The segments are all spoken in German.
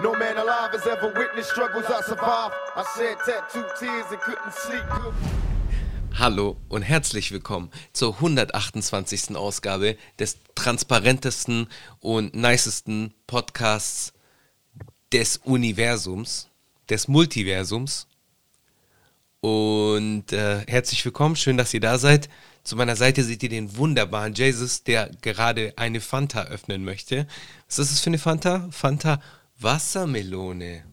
No man alive has ever witnessed struggles I survived. I shed tattooed tears and couldn't sleep. Hallo und herzlich willkommen zur 128. Ausgabe des transparentesten und nicesten Podcasts des Universums, des Multiversums. Und äh, herzlich willkommen, schön, dass ihr da seid. Zu meiner Seite seht ihr den wunderbaren Jesus, der gerade eine Fanta öffnen möchte. Was ist das für eine Fanta? Fanta Wassermelone.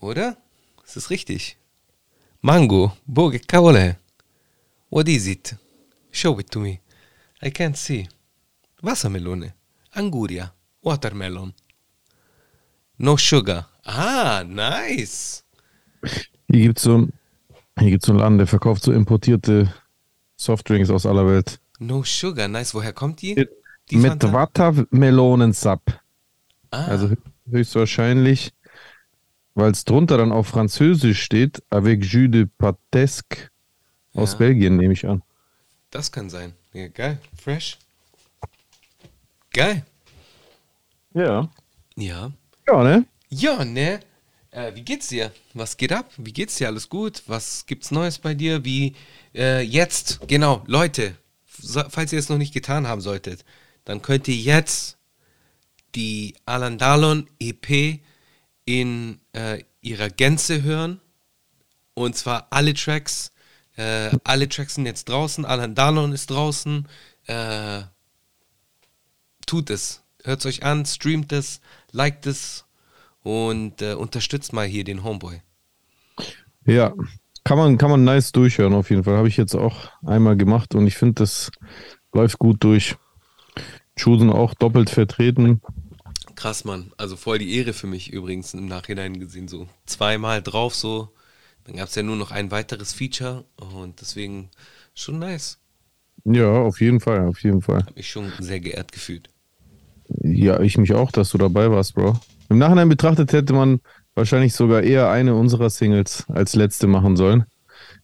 Oder? Ist das richtig? Mango. Boge, cavole. What is it? Show it to me. I can't see. Wassermelone. Anguria. Watermelon. No sugar. Ah, nice. Hier gibt es so, hier gibt's so einen Laden, der verkauft so importierte Softdrinks aus aller Welt. No sugar, nice. Woher kommt die? die Mit Fanta? Wassermelonensap. Ah, Also höchstwahrscheinlich, weil es drunter dann auf Französisch steht, avec jus de patesque aus Ja. Belgien, nehme ich an. das kann sein. Ja, geil. Fresh. Geil. Ja. Ja. Ja, ne? Ja, ne? Äh, wie geht's dir? Was geht ab? Wie geht's dir? Alles gut? Was gibt's Neues bei dir? Wie äh, jetzt? Genau, Leute, so, falls ihr es noch nicht getan haben solltet, dann könnt ihr jetzt die Alan Dalon EP in äh, ihrer Gänze hören. Und zwar alle Tracks. Äh, alle Tracks sind jetzt draußen. Alan Dalon ist draußen. Äh, tut es. Hört es euch an, streamt es, liked es und äh, unterstützt mal hier den Homeboy. Ja. Kann man, kann man nice durchhören auf jeden Fall. Habe ich jetzt auch einmal gemacht und ich finde, das läuft gut durch. Chusen auch doppelt vertreten. Krass, Mann. Also voll die Ehre für mich übrigens im Nachhinein gesehen. So zweimal drauf so. Dann gab es ja nur noch ein weiteres Feature und deswegen schon nice. Ja, auf jeden Fall, auf jeden Fall. Hab mich schon sehr geehrt gefühlt. Ja, ich mich auch, dass du dabei warst, Bro. Im Nachhinein betrachtet hätte man wahrscheinlich sogar eher eine unserer Singles als letzte machen sollen.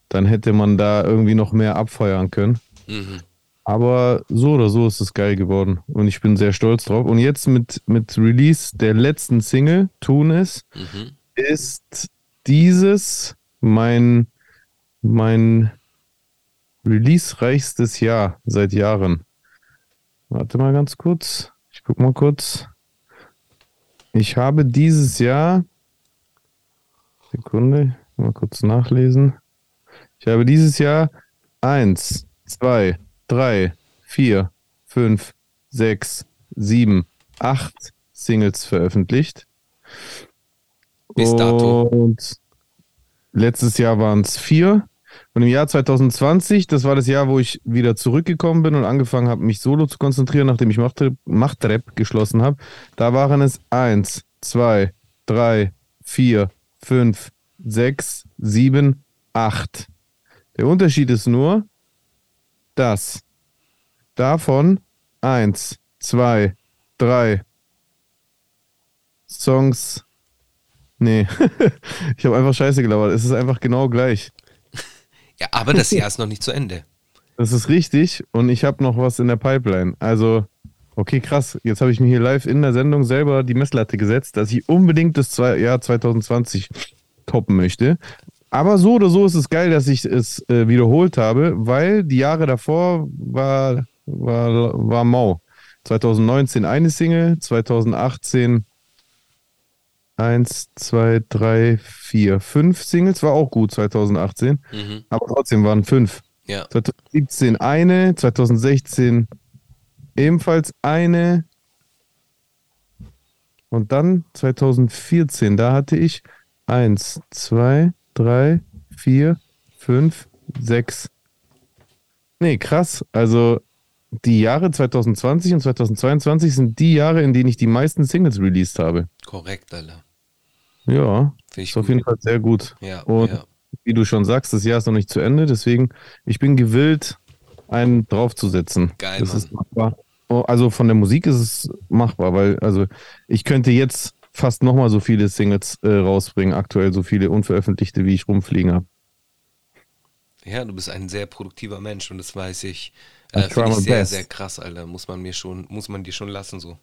Dann hätte man da irgendwie noch mehr abfeuern können. Mhm. Aber so oder so ist es geil geworden und ich bin sehr stolz drauf. Und jetzt mit, mit Release der letzten Single, Tun es, Mhm. ist dieses mein, mein release-reichstes Jahr seit Jahren. Warte mal ganz kurz. Ich guck mal kurz. Ich habe dieses Jahr. Sekunde, mal kurz nachlesen. Ich habe dieses Jahr eins, zwei, drei, vier, fünf, sechs, sieben, acht Singles veröffentlicht. Bis dato. Und letztes Jahr waren es vier. Und im Jahr 2020, das war das Jahr, wo ich wieder zurückgekommen bin und angefangen habe, mich solo zu konzentrieren, nachdem ich Machtrap, Machtrap geschlossen habe. Da waren es eins, zwei, drei, vier, fünf, sechs, sieben, acht. Der Unterschied ist nur, dass davon eins, zwei, drei Songs. Nee, ich habe einfach Scheiße gelabert. Es ist einfach genau gleich. Ja, aber das Jahr ist noch nicht zu Ende. Das ist richtig und ich habe noch was in der Pipeline. Also, okay, krass. Jetzt habe ich mir hier live in der Sendung selber die Messlatte gesetzt, dass ich unbedingt das Jahr 2020 toppen möchte. Aber so oder so ist es geil, dass ich es äh, wiederholt habe, weil die Jahre davor war, war, war mau. 2019 eine Single, 2018 eins, zwei, drei, vier, fünf Singles, war auch gut 2018, Mhm. aber trotzdem waren fünf. Ja. 2017 eine, 2016 ebenfalls eine. Und dann 2014, da hatte ich eins, zwei, drei, vier, fünf, sechs. Nee, krass. Also die Jahre 2020 und 2022 sind die Jahre, in denen ich die meisten Singles released habe. Korrekt, Alter. Ja, Finde ist auf jeden Fall sehr gut. Ja, Und ja. wie du schon sagst, das Jahr ist noch nicht zu Ende, deswegen ich bin gewillt, einen draufzusetzen. Geil, das Mann. ist machbar. Oh, Also von der Musik ist es machbar, weil also ich könnte jetzt fast nochmal so viele Singles äh, rausbringen, aktuell so viele unveröffentlichte, wie ich rumfliegen habe. Ja, du bist ein sehr produktiver Mensch und das weiß ich. Äh, Finde ich sehr, best. sehr krass, Alter. Muss man mir schon, muss man dir schon lassen so.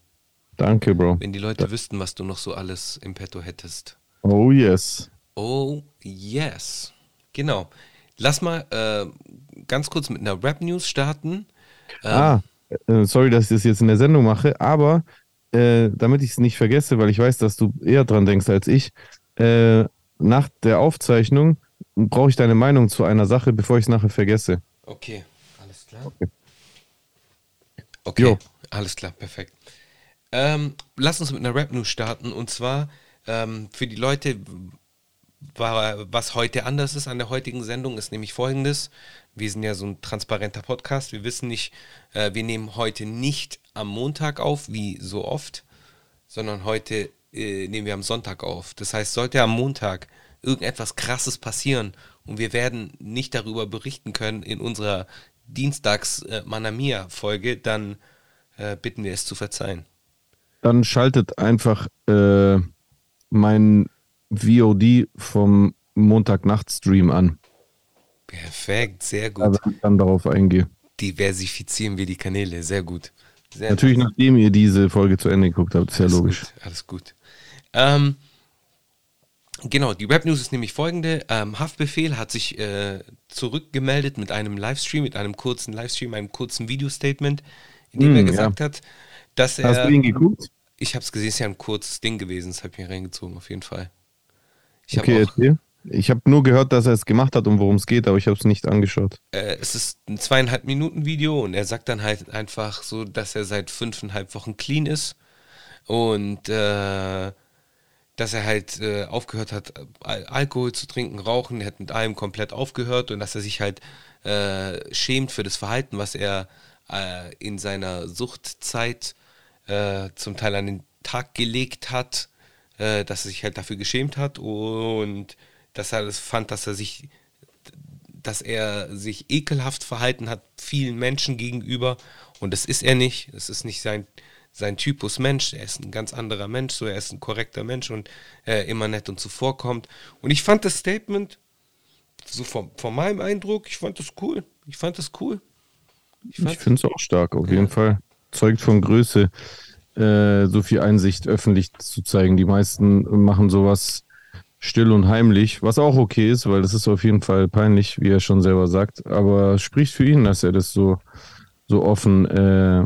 Danke, Bro. Wenn die Leute wüssten, was du noch so alles im Petto hättest. Oh yes. Oh, yes. Genau. Lass mal äh, ganz kurz mit einer Rap-News starten. Ähm, Ah, sorry, dass ich das jetzt in der Sendung mache, aber äh, damit ich es nicht vergesse, weil ich weiß, dass du eher dran denkst als ich, äh, nach der Aufzeichnung brauche ich deine Meinung zu einer Sache, bevor ich es nachher vergesse. Okay, alles klar. Okay. Okay, Jo. alles klar, perfekt. Ähm, lass uns mit einer Rap-News starten und zwar ähm, für die Leute, was heute anders ist an der heutigen Sendung, ist nämlich folgendes. Wir sind ja so ein transparenter Podcast. Wir wissen nicht, äh, wir nehmen heute nicht am Montag auf, wie so oft, sondern heute äh, nehmen wir am Sonntag auf. Das heißt, sollte am Montag irgendetwas Krasses passieren und wir werden nicht darüber berichten können in unserer Dienstags äh, dann äh, bitten wir es zu verzeihen. Dann schaltet einfach äh, mein VOD vom Montagnacht-Stream an. Perfekt, sehr gut. Wenn ich dann darauf eingehe. Diversifizieren wir die Kanäle, sehr gut. Sehr Natürlich, nice. nachdem ihr diese Folge zu Ende geguckt habt, ist ja Alles logisch. Gut, alles gut. Ähm, genau, die Rap News ist nämlich folgende. Ähm, Haftbefehl hat sich äh, zurückgemeldet mit einem Livestream, mit einem kurzen Livestream, einem kurzen Video-Statement, in dem Hm, er ja. gesagt hat, dass Hast er. du ihn geguckt? Ich habe es gesehen, es ist ja ein kurzes Ding gewesen, das habe ich mir reingezogen, auf jeden Fall. Ich Okay, erzähl. Ich habe nur gehört, dass er es gemacht hat und worum es geht, aber ich habe es nicht angeschaut. äh, es ist ein zweieinhalb Minuten Video und er sagt dann halt einfach so, dass er seit fünfeinhalb Wochen clean ist und äh, dass er halt äh, aufgehört hat, Al Alkohol zu trinken, rauchen, er hat mit allem komplett aufgehört und dass er sich halt äh, schämt für das Verhalten, was er äh, in seiner Suchtzeit äh, zum Teil an den Tag gelegt hat, äh, dass er sich halt dafür geschämt hat und dass er das fand, dass er sich dass er sich ekelhaft verhalten hat vielen Menschen gegenüber und das ist er nicht. Das ist nicht sein, sein Typus Mensch. Er ist ein ganz anderer Mensch, so er ist ein korrekter Mensch und äh, immer nett und zuvorkommt. Und ich fand das Statement, so von, von meinem Eindruck, ich fand das cool. Ich fand das cool. Ich Ich finde es auch stark, auf jeden Fall. Zeugt von Größe, äh, so viel Einsicht öffentlich zu zeigen. Die meisten machen sowas still und heimlich, was auch okay ist, weil das ist auf jeden Fall peinlich, wie er schon selber sagt. Aber spricht für ihn, dass er das so, so offen. Äh,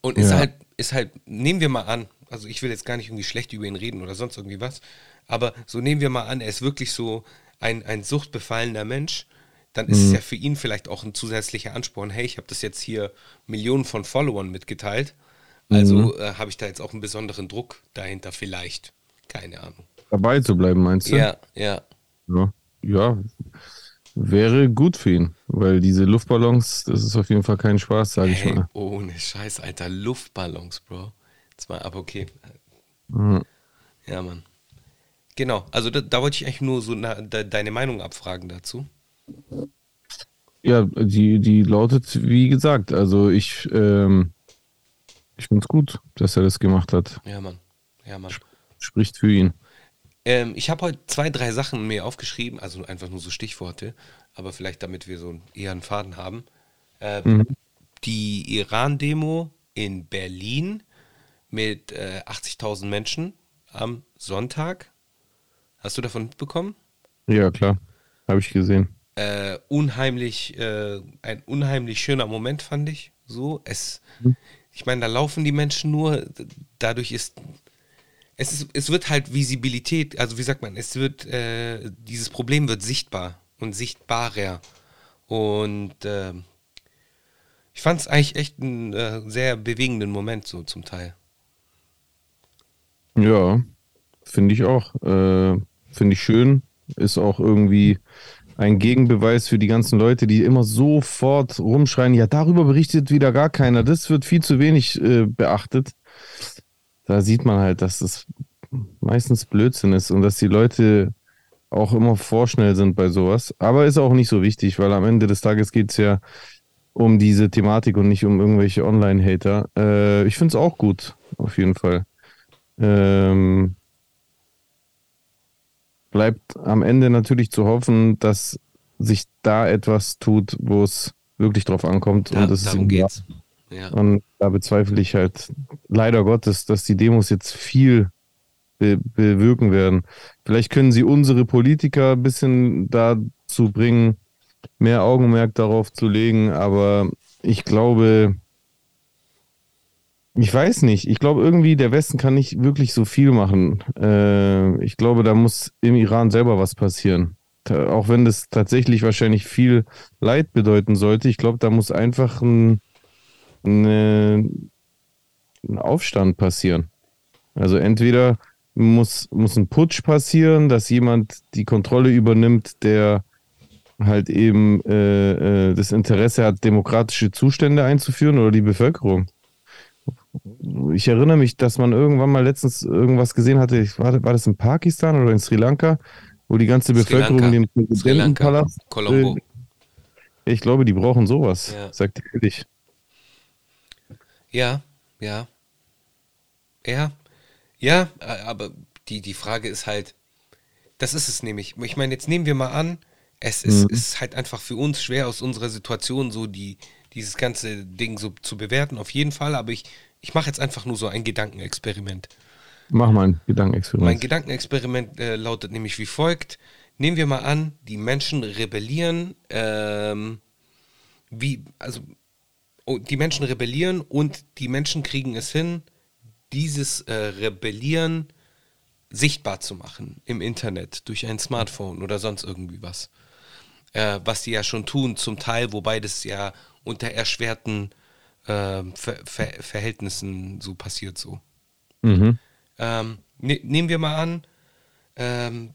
Und ist Ja. halt, ist halt, nehmen wir mal an, also ich will jetzt gar nicht irgendwie schlecht über ihn reden oder sonst irgendwie was, aber so nehmen wir mal an, er ist wirklich so ein, ein suchtbefallener Mensch, dann ist es ja für ihn vielleicht auch ein zusätzlicher Ansporn, hey, ich habe das jetzt hier Millionen von Followern mitgeteilt, also äh, habe ich da jetzt auch einen besonderen Druck dahinter vielleicht. Keine Ahnung. dabei zu bleiben, meinst du? Ja, ja. Ja, ja, wäre gut für ihn, weil diese Luftballons, das ist auf jeden Fall kein Spaß, sage ich Hey, mal. ohne Scheiß, Alter, Luftballons, Bro. Mal, aber okay. Mhm. Ja, Mann. Genau, also da, da wollte ich eigentlich nur so na, de, deine Meinung abfragen dazu. Ja, die, die lautet, wie gesagt, also ich, ähm, ich finde es gut, dass er das gemacht hat. Ja, Mann. Ja, Mann. Spricht für ihn. Ähm, ich habe heute zwei, drei Sachen mir aufgeschrieben, also einfach nur so Stichworte, aber vielleicht damit wir so eher einen Faden haben. Ähm, Die Iran-Demo in Berlin mit äh, 80.000 Menschen am Sonntag. Hast du davon mitbekommen? Ja, klar. Habe ich gesehen. äh, unheimlich, äh, ein unheimlich schöner Moment, fand ich. So, es, ich meine, da laufen die Menschen nur, dadurch ist, es ist, es wird halt Visibilität, also wie sagt man, es wird, äh, dieses Problem wird sichtbar und sichtbarer. Und ähm, ich fand es eigentlich echt einen äh, sehr bewegenden Moment, so zum Teil. Ja, finde ich auch. Äh, finde ich schön. Ist auch irgendwie ein Gegenbeweis für die ganzen Leute, die immer sofort rumschreien, ja, darüber berichtet wieder gar keiner. Das wird viel zu wenig äh, beachtet. Da sieht man halt, dass das meistens Blödsinn ist und dass die Leute auch immer vorschnell sind bei sowas. Aber ist auch nicht so wichtig, weil am Ende des Tages geht es ja um diese Thematik und nicht um irgendwelche Online-Hater. Äh, ich finde es auch gut, auf jeden Fall. Ähm, bleibt am Ende natürlich zu hoffen, dass sich da etwas tut, wo es wirklich drauf ankommt. Da, und das ist darum geht's. Ja. und da bezweifle ich halt leider Gottes, dass die Demos jetzt viel be bewirken werden. Vielleicht können sie unsere Politiker ein bisschen dazu bringen, mehr Augenmerk darauf zu legen, aber ich glaube, ich weiß nicht. Ich glaube irgendwie, der Westen kann nicht wirklich so viel machen. Äh, ich glaube, da muss im Iran selber was passieren. Ta auch wenn das tatsächlich wahrscheinlich viel Leid bedeuten sollte. Ich glaube, da muss einfach ein, eine, ein Aufstand passieren. Also entweder muss, muss ein Putsch passieren, dass jemand die Kontrolle übernimmt, der halt eben äh, äh, das Interesse hat, demokratische Zustände einzuführen oder die Bevölkerung. Ich erinnere mich, dass man irgendwann mal letztens irgendwas gesehen hatte, war, war das in Pakistan oder in Sri Lanka, wo die ganze Sri Bevölkerung Lanka. den Sri Lanka, Präsidentenpalast. Colombo. Ich glaube, die brauchen sowas, Ja. sagt ehrlich. Ja, ja. Ja, ja, aber die, die Frage ist halt, das ist es nämlich. Ich meine, jetzt nehmen wir mal an, es ist, Mhm. ist halt einfach für uns schwer aus unserer Situation so die, dieses ganze Ding so zu bewerten, auf jeden Fall, aber ich, ich mache jetzt einfach nur so ein Gedankenexperiment. Mach mal ein Gedankenexperiment. Mein Gedankenexperiment äh, lautet nämlich wie folgt. Nehmen wir mal an, die Menschen rebellieren, ähm, wie, also oh, die Menschen rebellieren und die Menschen kriegen es hin, dieses äh, Rebellieren sichtbar zu machen im Internet, durch ein Smartphone oder sonst irgendwie was. Äh, was die ja schon tun, zum Teil, wobei das ja unter erschwerten äh, Ver Ver Verhältnissen so passiert so. mhm. Ähm, ne, nehmen wir mal an, ähm,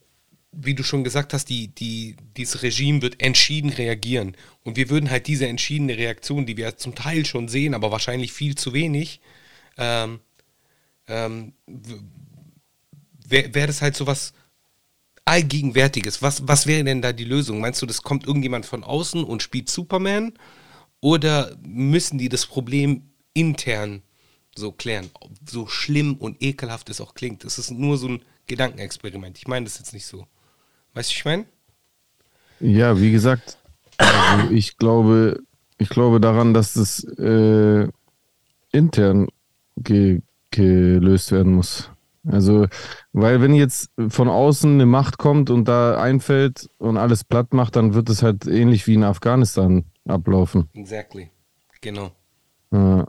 wie du schon gesagt hast, die, die, dieses Regime wird entschieden reagieren. Und wir würden halt diese entschiedene Reaktion, die wir zum Teil schon sehen, aber wahrscheinlich viel zu wenig, ähm, ähm, wäre wär das halt so was Allgegenwärtiges. Was, was wäre denn da die Lösung? Meinst du, das kommt irgendjemand von außen und spielt Superman? Oder müssen die das Problem intern so klären? So schlimm und ekelhaft es auch klingt. Das ist nur so ein Gedankenexperiment. Ich meine das jetzt nicht so. Weißt du, ich meine? Ja, wie gesagt, also ich glaube, ich glaube daran, dass es äh, intern ge gelöst werden muss. Also, weil wenn jetzt von außen eine Macht kommt und da einfällt und alles platt macht, dann wird es halt ähnlich wie in Afghanistan ablaufen. Exactly. Genau. Äh,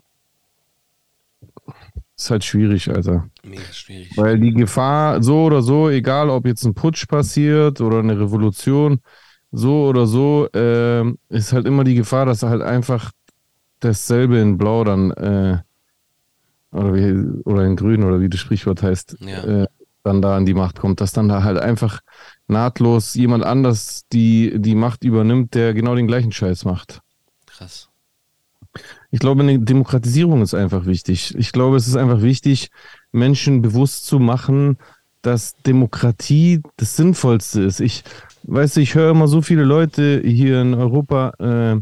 ist halt schwierig, Alter. Mega schwierig. Weil die Gefahr so oder so, egal ob jetzt ein Putsch passiert oder eine Revolution, so oder so, ähm, ist halt immer die Gefahr, dass halt einfach dasselbe in Blau dann, äh, oder, wie, oder in Grün oder wie das Sprichwort heißt, Ja. äh, dann da an die Macht kommt, dass dann da halt einfach nahtlos jemand anders die, die Macht übernimmt, der genau den gleichen Scheiß macht. Krass. Ich glaube, eine Demokratisierung ist einfach wichtig. Ich glaube, es ist einfach wichtig, Menschen bewusst zu machen, dass Demokratie das Sinnvollste ist. Ich weiß, ich höre immer so viele Leute hier in Europa äh,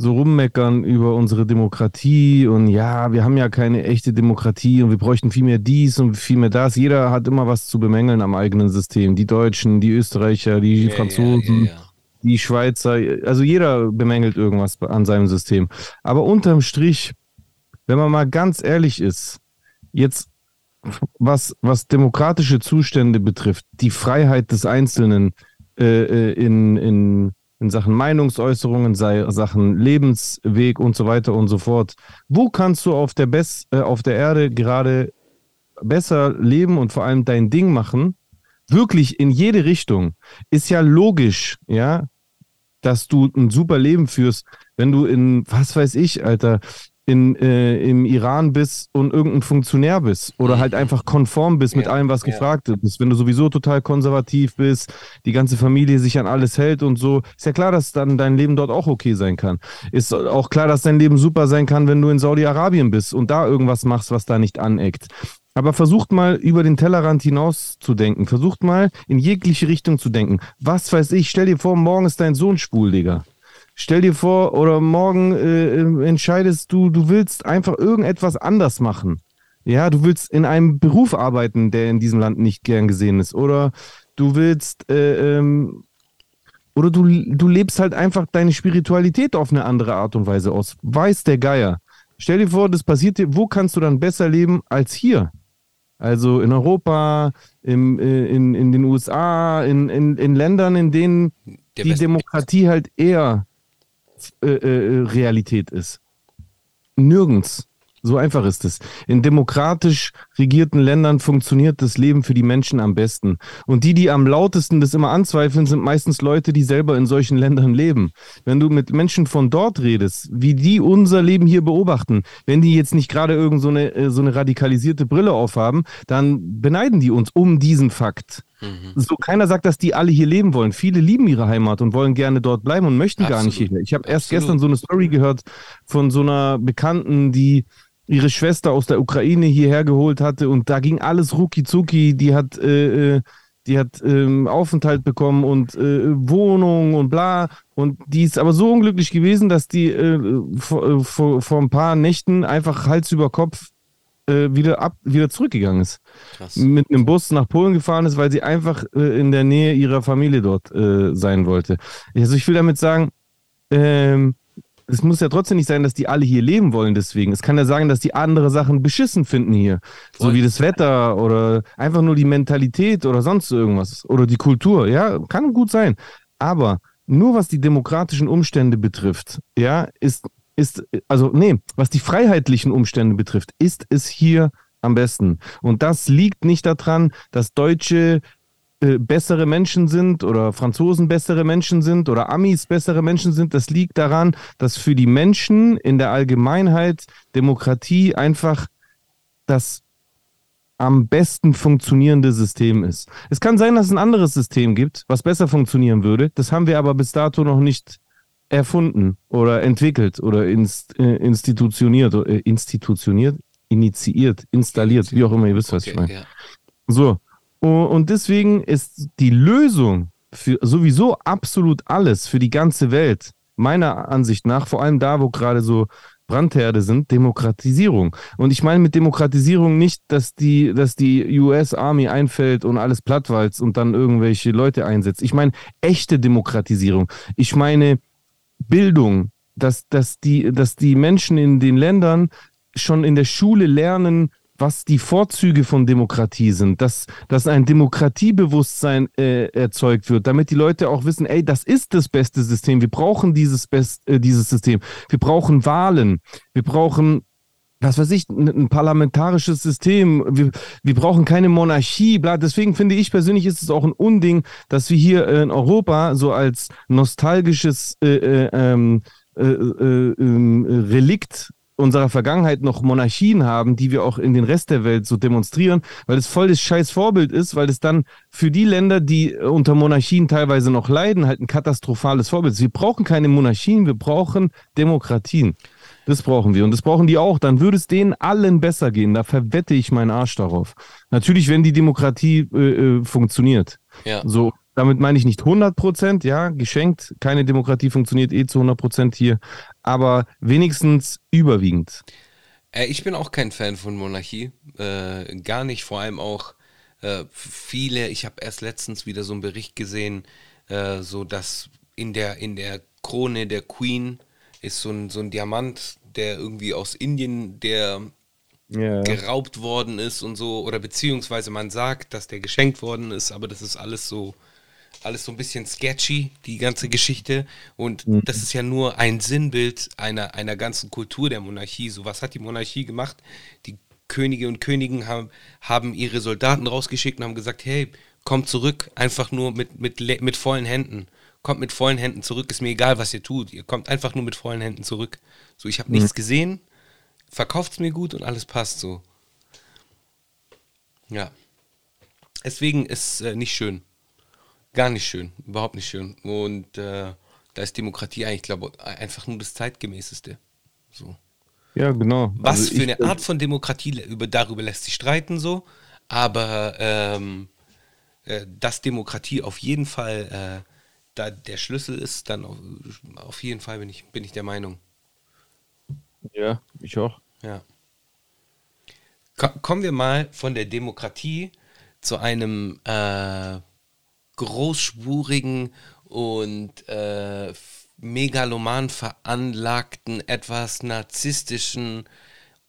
so rummeckern über unsere Demokratie und ja, wir haben ja keine echte Demokratie und wir bräuchten viel mehr dies und viel mehr das. Jeder hat immer was zu bemängeln am eigenen System. Die Deutschen, die Österreicher, die Ja, Franzosen Ja, ja, die Schweizer, also jeder bemängelt irgendwas an seinem System. Aber unterm Strich, wenn man mal ganz ehrlich ist, jetzt was, was demokratische Zustände betrifft, die Freiheit des Einzelnen äh, äh, in, in, in Sachen Meinungsäußerungen, sei Sachen Lebensweg und so weiter und so fort. Wo kannst du auf der, Bess, äh, auf der Erde gerade besser leben und vor allem dein Ding machen? Wirklich in jede Richtung. Ist ja logisch, ja, dass du ein super Leben führst, wenn du in, was weiß ich, Alter, in, äh, im Iran bist und irgendein Funktionär bist oder halt einfach konform bist mit Ja, allem, was ja. gefragt ist. Wenn du sowieso total konservativ bist, die ganze Familie sich an alles hält und so, ist ja klar, dass dann dein Leben dort auch okay sein kann. Ist auch klar, dass dein Leben super sein kann, wenn du in Saudi-Arabien bist und da irgendwas machst, was da nicht aneckt. Aber versucht mal über den Tellerrand hinaus zu denken. Versucht mal in jegliche Richtung zu denken. Was weiß ich, stell dir vor, morgen ist dein Sohn schwul, Digga. Stell dir vor, oder morgen äh, entscheidest du, du willst einfach irgendetwas anders machen. Ja, du willst in einem Beruf arbeiten, der in diesem Land nicht gern gesehen ist. Oder du willst, äh, ähm, oder du, du lebst halt einfach deine Spiritualität auf eine andere Art und Weise aus. Weiß der Geier. Stell dir vor, das passiert dir, wo kannst du dann besser leben als hier? Also in Europa, im, äh, in, in den USA, in, in, in Ländern, in denen Der die Westen- Demokratie halt eher Realität ist. Nirgends. So einfach ist es. In demokratisch regierten Ländern funktioniert das Leben für die Menschen am besten. Und die, die am lautesten das immer anzweifeln, sind meistens Leute, die selber in solchen Ländern leben. Wenn du mit Menschen von dort redest, wie die unser Leben hier beobachten, wenn die jetzt nicht gerade irgend so eine, äh, so eine radikalisierte Brille aufhaben, dann beneiden die uns um diesen Fakt. So keiner sagt, dass die alle hier leben wollen. Viele lieben ihre Heimat und wollen gerne dort bleiben und möchten gar nicht Absolut. hierher. Ich habe erst Absolut. gestern so eine Story gehört von so einer Bekannten, die ihre Schwester aus der Ukraine hierher geholt hatte und da ging alles rucki zucki. Die hat, äh, äh, die hat ähm, Aufenthalt bekommen und äh, Wohnung und bla. Und die ist aber so unglücklich gewesen, dass die äh, vor, äh, vor, vor ein paar Nächten einfach Hals über Kopf äh, wieder, ab, wieder zurückgegangen ist Krass. mit einem Bus nach Polen gefahren ist, weil sie einfach äh, in der Nähe ihrer Familie dort äh, sein wollte. Also ich will damit sagen, ähm, es muss ja trotzdem nicht sein, dass die alle hier leben wollen deswegen. Es kann ja sagen, dass die andere Sachen beschissen finden hier. So Voll. wie das Wetter oder einfach nur die Mentalität oder sonst irgendwas. Oder die Kultur. Ja, kann gut sein. Aber nur was die demokratischen Umstände betrifft, ja, ist, ist, also nee, was die freiheitlichen Umstände betrifft, ist es hier am besten. Und das liegt nicht daran, dass Deutsche äh, bessere Menschen sind oder Franzosen bessere Menschen sind oder Amis bessere Menschen sind. Das liegt daran, dass für die Menschen in der Allgemeinheit Demokratie einfach das am besten funktionierende System ist. Es kann sein, dass es ein anderes System gibt, was besser funktionieren würde. Das haben wir aber bis dato noch nicht erfunden oder entwickelt oder inst, äh, institutioniert, äh, institutioniert, initiiert, installiert, wie auch immer, ihr wisst, was ich Okay, meine. ja. So. Und deswegen ist die Lösung für sowieso absolut alles für die ganze Welt, meiner Ansicht nach, vor allem da, wo gerade so Brandherde sind, Demokratisierung. Und ich meine mit Demokratisierung nicht, dass die, dass die US Army einfällt und alles plattwalzt und dann irgendwelche Leute einsetzt. Ich meine echte Demokratisierung. Ich meine Bildung, dass, dass, die, dass die Menschen in den Ländern schon in der Schule lernen, was die Vorzüge von Demokratie sind, dass, dass ein Demokratiebewusstsein äh, erzeugt wird, damit die Leute auch wissen, ey, das ist das beste System, wir brauchen dieses, Best, äh, dieses System, wir brauchen Wahlen, wir brauchen was weiß ich, ein, parlamentarisches System. Wir, wir brauchen keine Monarchie. Bla. Deswegen finde ich persönlich ist es auch ein Unding, dass wir hier äh, in Europa so als nostalgisches äh, äh, ähm, äh, äh, ähm, Relikt unserer Vergangenheit noch Monarchien haben, die wir auch in den Rest der Welt so demonstrieren, weil es voll das scheiß Vorbild ist, weil es dann für die Länder, die äh, unter Monarchien teilweise noch leiden, halt ein katastrophales Vorbild ist. Wir brauchen keine Monarchien, wir brauchen Demokratien. Das brauchen wir und das brauchen die auch. Dann würde es denen allen besser gehen. Da verwette ich meinen Arsch darauf. Natürlich, wenn die Demokratie äh, äh, funktioniert. Ja. So, damit meine ich nicht 100 Prozent, ja, geschenkt. Keine Demokratie funktioniert eh zu 100 Prozent hier, aber wenigstens überwiegend. Äh, ich bin auch kein Fan von Monarchie. Äh, gar nicht. Vor allem auch äh, viele, ich habe erst letztens wieder so einen Bericht gesehen, äh, so dass in der, in der Krone der Queen ist so ein, so ein Diamant, der irgendwie aus Indien, der Ja. geraubt worden ist und so, oder beziehungsweise man sagt, dass der geschenkt worden ist, aber das ist alles so, alles so ein bisschen sketchy, die ganze Geschichte. Und das ist ja nur ein Sinnbild einer, einer ganzen Kultur der Monarchie. So, was hat die Monarchie gemacht? Die Könige und Königen haben, haben ihre Soldaten rausgeschickt und haben gesagt, hey, kommt zurück, einfach nur mit, mit, mit vollen Händen. Kommt mit vollen Händen zurück, ist mir egal, was ihr tut. Ihr kommt einfach nur mit vollen Händen zurück. So, ich habe nichts gesehen, verkauft es mir gut und alles passt so. Ja. Deswegen ist äh, nicht schön. Gar nicht schön. Überhaupt nicht schön. Und äh, da ist Demokratie eigentlich, glaube ich, einfach nur das zeitgemäßeste. So. Ja, genau. Was Also für eine Art von Demokratie, über, darüber lässt sich streiten so, aber ähm, äh, dass Demokratie auf jeden Fall äh, da der Schlüssel ist, dann auf, auf jeden Fall bin ich, bin ich der Meinung. Ja, ich auch. Ja. Ko kommen wir mal von der Demokratie zu einem äh, großspurigen und äh, megaloman veranlagten, etwas narzisstischen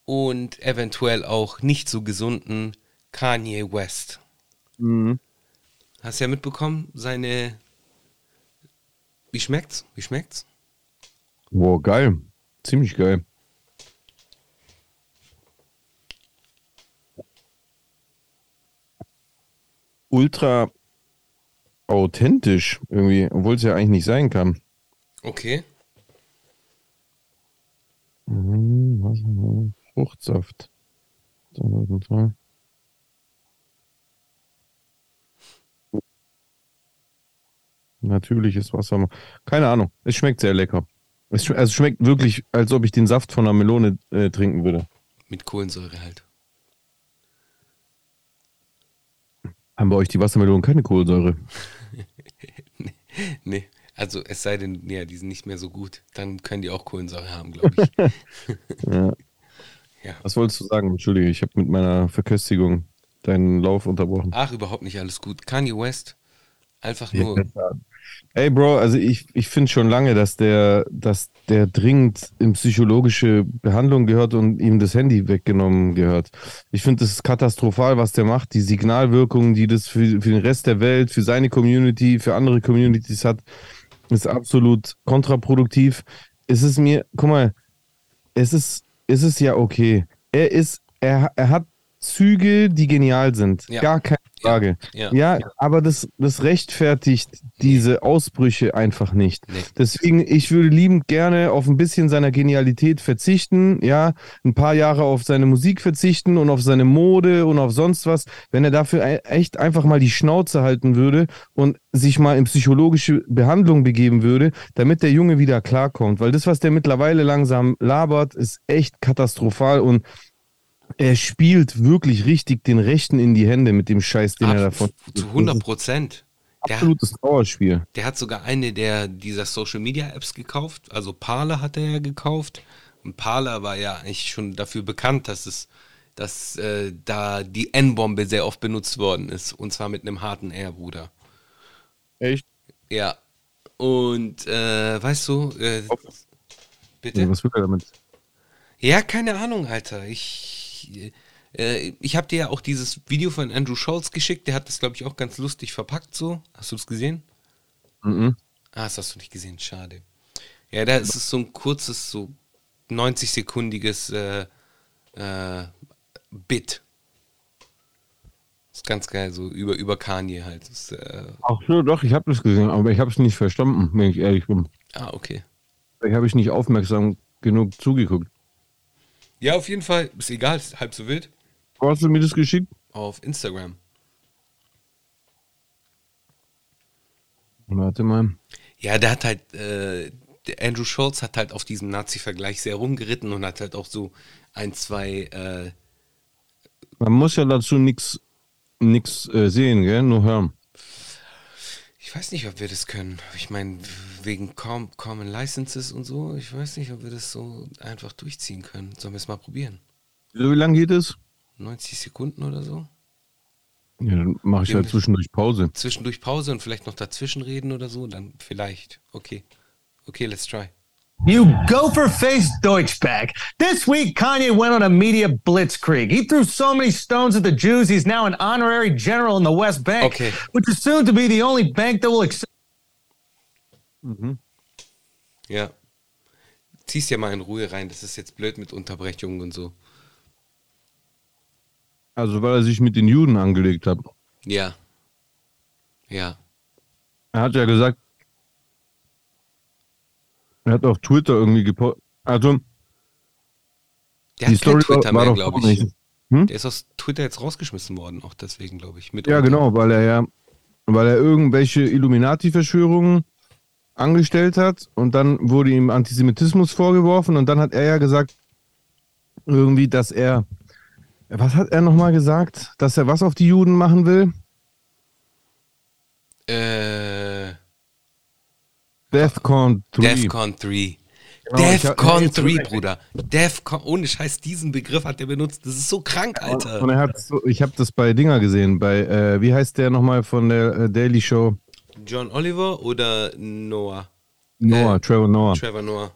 und eventuell auch nicht so gesunden Kanye West. Mhm. Hast du ja mitbekommen, seine. Wie schmeckt's? Wie schmeckt's? Boah, geil. Ziemlich geil. Ultra authentisch irgendwie, obwohl es ja eigentlich nicht sein kann. Okay. Mhm? Fruchtsaft. 2002. Natürliches Wasser. Keine Ahnung. Es schmeckt sehr lecker. Es, sch also es schmeckt wirklich, als ob ich den Saft von einer Melone äh, trinken würde. Mit Kohlensäure halt. Haben bei euch die Wassermelonen keine Kohlensäure? Nee, also es sei denn, ja, die sind nicht mehr so gut. Dann können die auch Kohlensäure haben, glaube ich. Ja. Ja. Was wolltest du sagen? Entschuldige, ich habe mit meiner Verköstigung deinen Lauf unterbrochen. Ach, überhaupt nicht alles gut. Kanye West, einfach nur. Ey, Bro, also ich, ich finde schon lange, dass der, dass der dringend in psychologische Behandlung gehört und ihm das Handy weggenommen gehört. Ich finde, das ist katastrophal, was der macht. Die Signalwirkung, die das für, für den Rest der Welt, für seine Community, für andere Communities hat, ist absolut kontraproduktiv. Es ist mir, guck mal, es ist, es ist ja okay. Er ist, er, er hat Züge, die genial sind. Ja. Gar keine Frage. Ja. Ja, aber das, das rechtfertigt diese Ausbrüche einfach nicht. Nee. Deswegen, ich würde liebend gerne auf ein bisschen seiner Genialität verzichten, ja, ein paar Jahre auf seine Musik verzichten und auf seine Mode und auf sonst was, wenn er dafür e- echt einfach mal die Schnauze halten würde und sich mal in psychologische Behandlung begeben würde, damit der Junge wieder klarkommt. Weil das, was der mittlerweile langsam labert, ist echt katastrophal und er spielt wirklich richtig den Rechten in die Hände mit dem Scheiß, den er davon. Zu 100 Prozent. Absolutes Trauerspiel. der hat sogar eine der dieser Social Media Apps gekauft. Also Parler hat er ja gekauft. Und Parler war ja eigentlich schon dafür bekannt, dass es, dass äh, da die N-Bombe sehr oft benutzt worden ist. Und zwar mit einem harten R, Bruder. Echt? Ja. Und äh, weißt du, äh, bitte? Was will er damit? Ja, keine Ahnung, Alter. Ich, äh, ich habe dir ja auch dieses Video von Andrew Schultz geschickt. Der hat das, glaube ich, auch ganz lustig verpackt so. Hast du das gesehen? Mhm. Ah, das hast du nicht gesehen. Schade. Ja, da ist es so ein kurzes, so 90-sekundiges äh, äh, Bit. Ist ganz geil, so über, über Kanye halt. Das, äh, Ach so, doch, ich habe das gesehen, aber ich habe es nicht verstanden, wenn ich ehrlich bin. ah, okay. Vielleicht habe ich nicht aufmerksam genug zugeguckt. Ja, auf jeden Fall. Ist egal, ist halb so wild. Wo hast du mir das geschickt? Auf Instagram. Warte mal. Ja, der hat halt, äh, der Andrew Schultz hat halt auf diesem Nazi-Vergleich sehr rumgeritten und hat halt auch so ein, zwei, äh, Man muss ja dazu nichts nix, äh, sehen, gell? Nur hören. Ich weiß nicht, ob wir das können. Ich meine, wegen Com Common Licenses und so, ich weiß nicht, ob wir das so einfach durchziehen können. Sollen wir es mal probieren? So, wie lange geht es? 90 Sekunden oder so? Ja, dann mache ich Ja, halt zwischendurch Pause. Zwischendurch Pause und vielleicht noch dazwischen reden oder so, dann vielleicht. Okay. Okay, let's try. You gopher faced Deutschback. This week, Kanye went on a media blitzkrieg. He threw so many stones at the Jews, he's now an honorary general in the West Bank, Okay. which is soon to be the only bank that will accept. Ja. Zieh's ja mal in Ruhe rein, das ist jetzt blöd mit Unterbrechungen und so. Also, weil er sich mit den Juden angelegt hat. Ja. Ja. Er hat ja gesagt, er hat auf Twitter irgendwie gepostet. Also, Der die hat Story Twitter war mehr, glaube auch ich. Hm? Der ist aus Twitter jetzt rausgeschmissen worden, auch deswegen, glaube ich. Ja, mitunter. genau, weil er ja, weil er irgendwelche Illuminati-Verschwörungen angestellt hat und dann wurde ihm Antisemitismus vorgeworfen und dann hat er ja gesagt, irgendwie, dass er, was hat er nochmal gesagt? Dass er was auf die Juden machen will? Äh, Defcon 3. Defcon 3. Genau, hab- Defcon nee, jetzt 3, direkt. Bruder. Defcon, ohne Scheiß, diesen Begriff hat er benutzt. Das ist so krank, Alter. Und er hat so, ich habe das bei Dinger gesehen, bei, äh, wie heißt der nochmal von der äh, Daily Show? John Oliver oder Noah? Noah, Äh, Trevor Noah. Trevor Noah.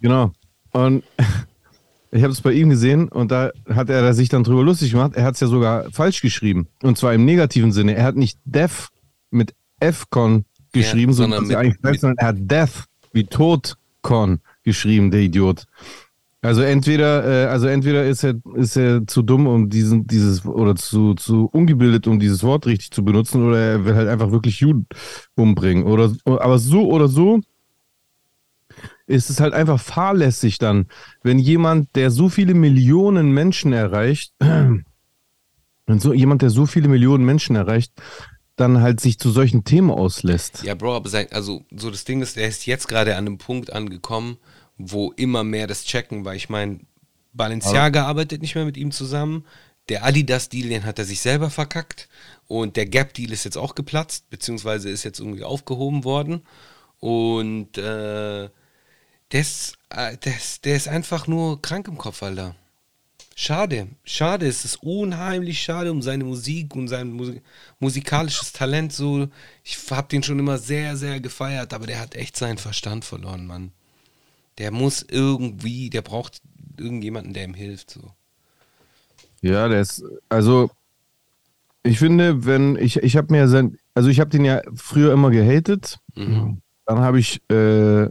Genau. Und ich habe es bei ihm gesehen und da hat er sich dann drüber lustig gemacht. Er hat es ja sogar falsch geschrieben. Und zwar im negativen Sinne. Er hat nicht Death mit F-Con geschrieben, sondern sondern, mit- eigentlich mit- er hat Death wie Tod-Con geschrieben, der Idiot. Also entweder, äh, also entweder ist er, ist er zu dumm, um diesen, dieses, oder zu, zu ungebildet, um dieses Wort richtig zu benutzen, oder er will halt einfach wirklich Juden umbringen. Oder, aber so oder so ist es halt einfach fahrlässig dann, wenn jemand, der so viele Millionen Menschen erreicht, wenn so jemand, der so viele Millionen Menschen erreicht, dann halt sich zu solchen Themen auslässt. Ja, Bro, aber sein, also so das Ding ist, er ist jetzt gerade an einem Punkt angekommen, wo immer mehr das checken, weil ich meine, Balenciaga arbeitet nicht mehr mit ihm zusammen. Der Adidas-Deal, den hat er sich selber verkackt. Und der Gap-Deal ist jetzt auch geplatzt, beziehungsweise ist jetzt irgendwie aufgehoben worden. Und äh, das, äh, das, der ist einfach nur krank im Kopf, Alter. Schade, schade, es ist unheimlich schade um seine Musik und sein Musi musikalisches Talent. So, ich habe den schon immer sehr, sehr gefeiert, aber der hat echt seinen Verstand verloren, Mann. Der muss irgendwie, der braucht irgendjemanden, der ihm hilft. So. Ja, der ist, also ich finde, wenn, ich, ich habe mir sein, also ich habe den ja früher immer gehatet. Dann habe ich äh,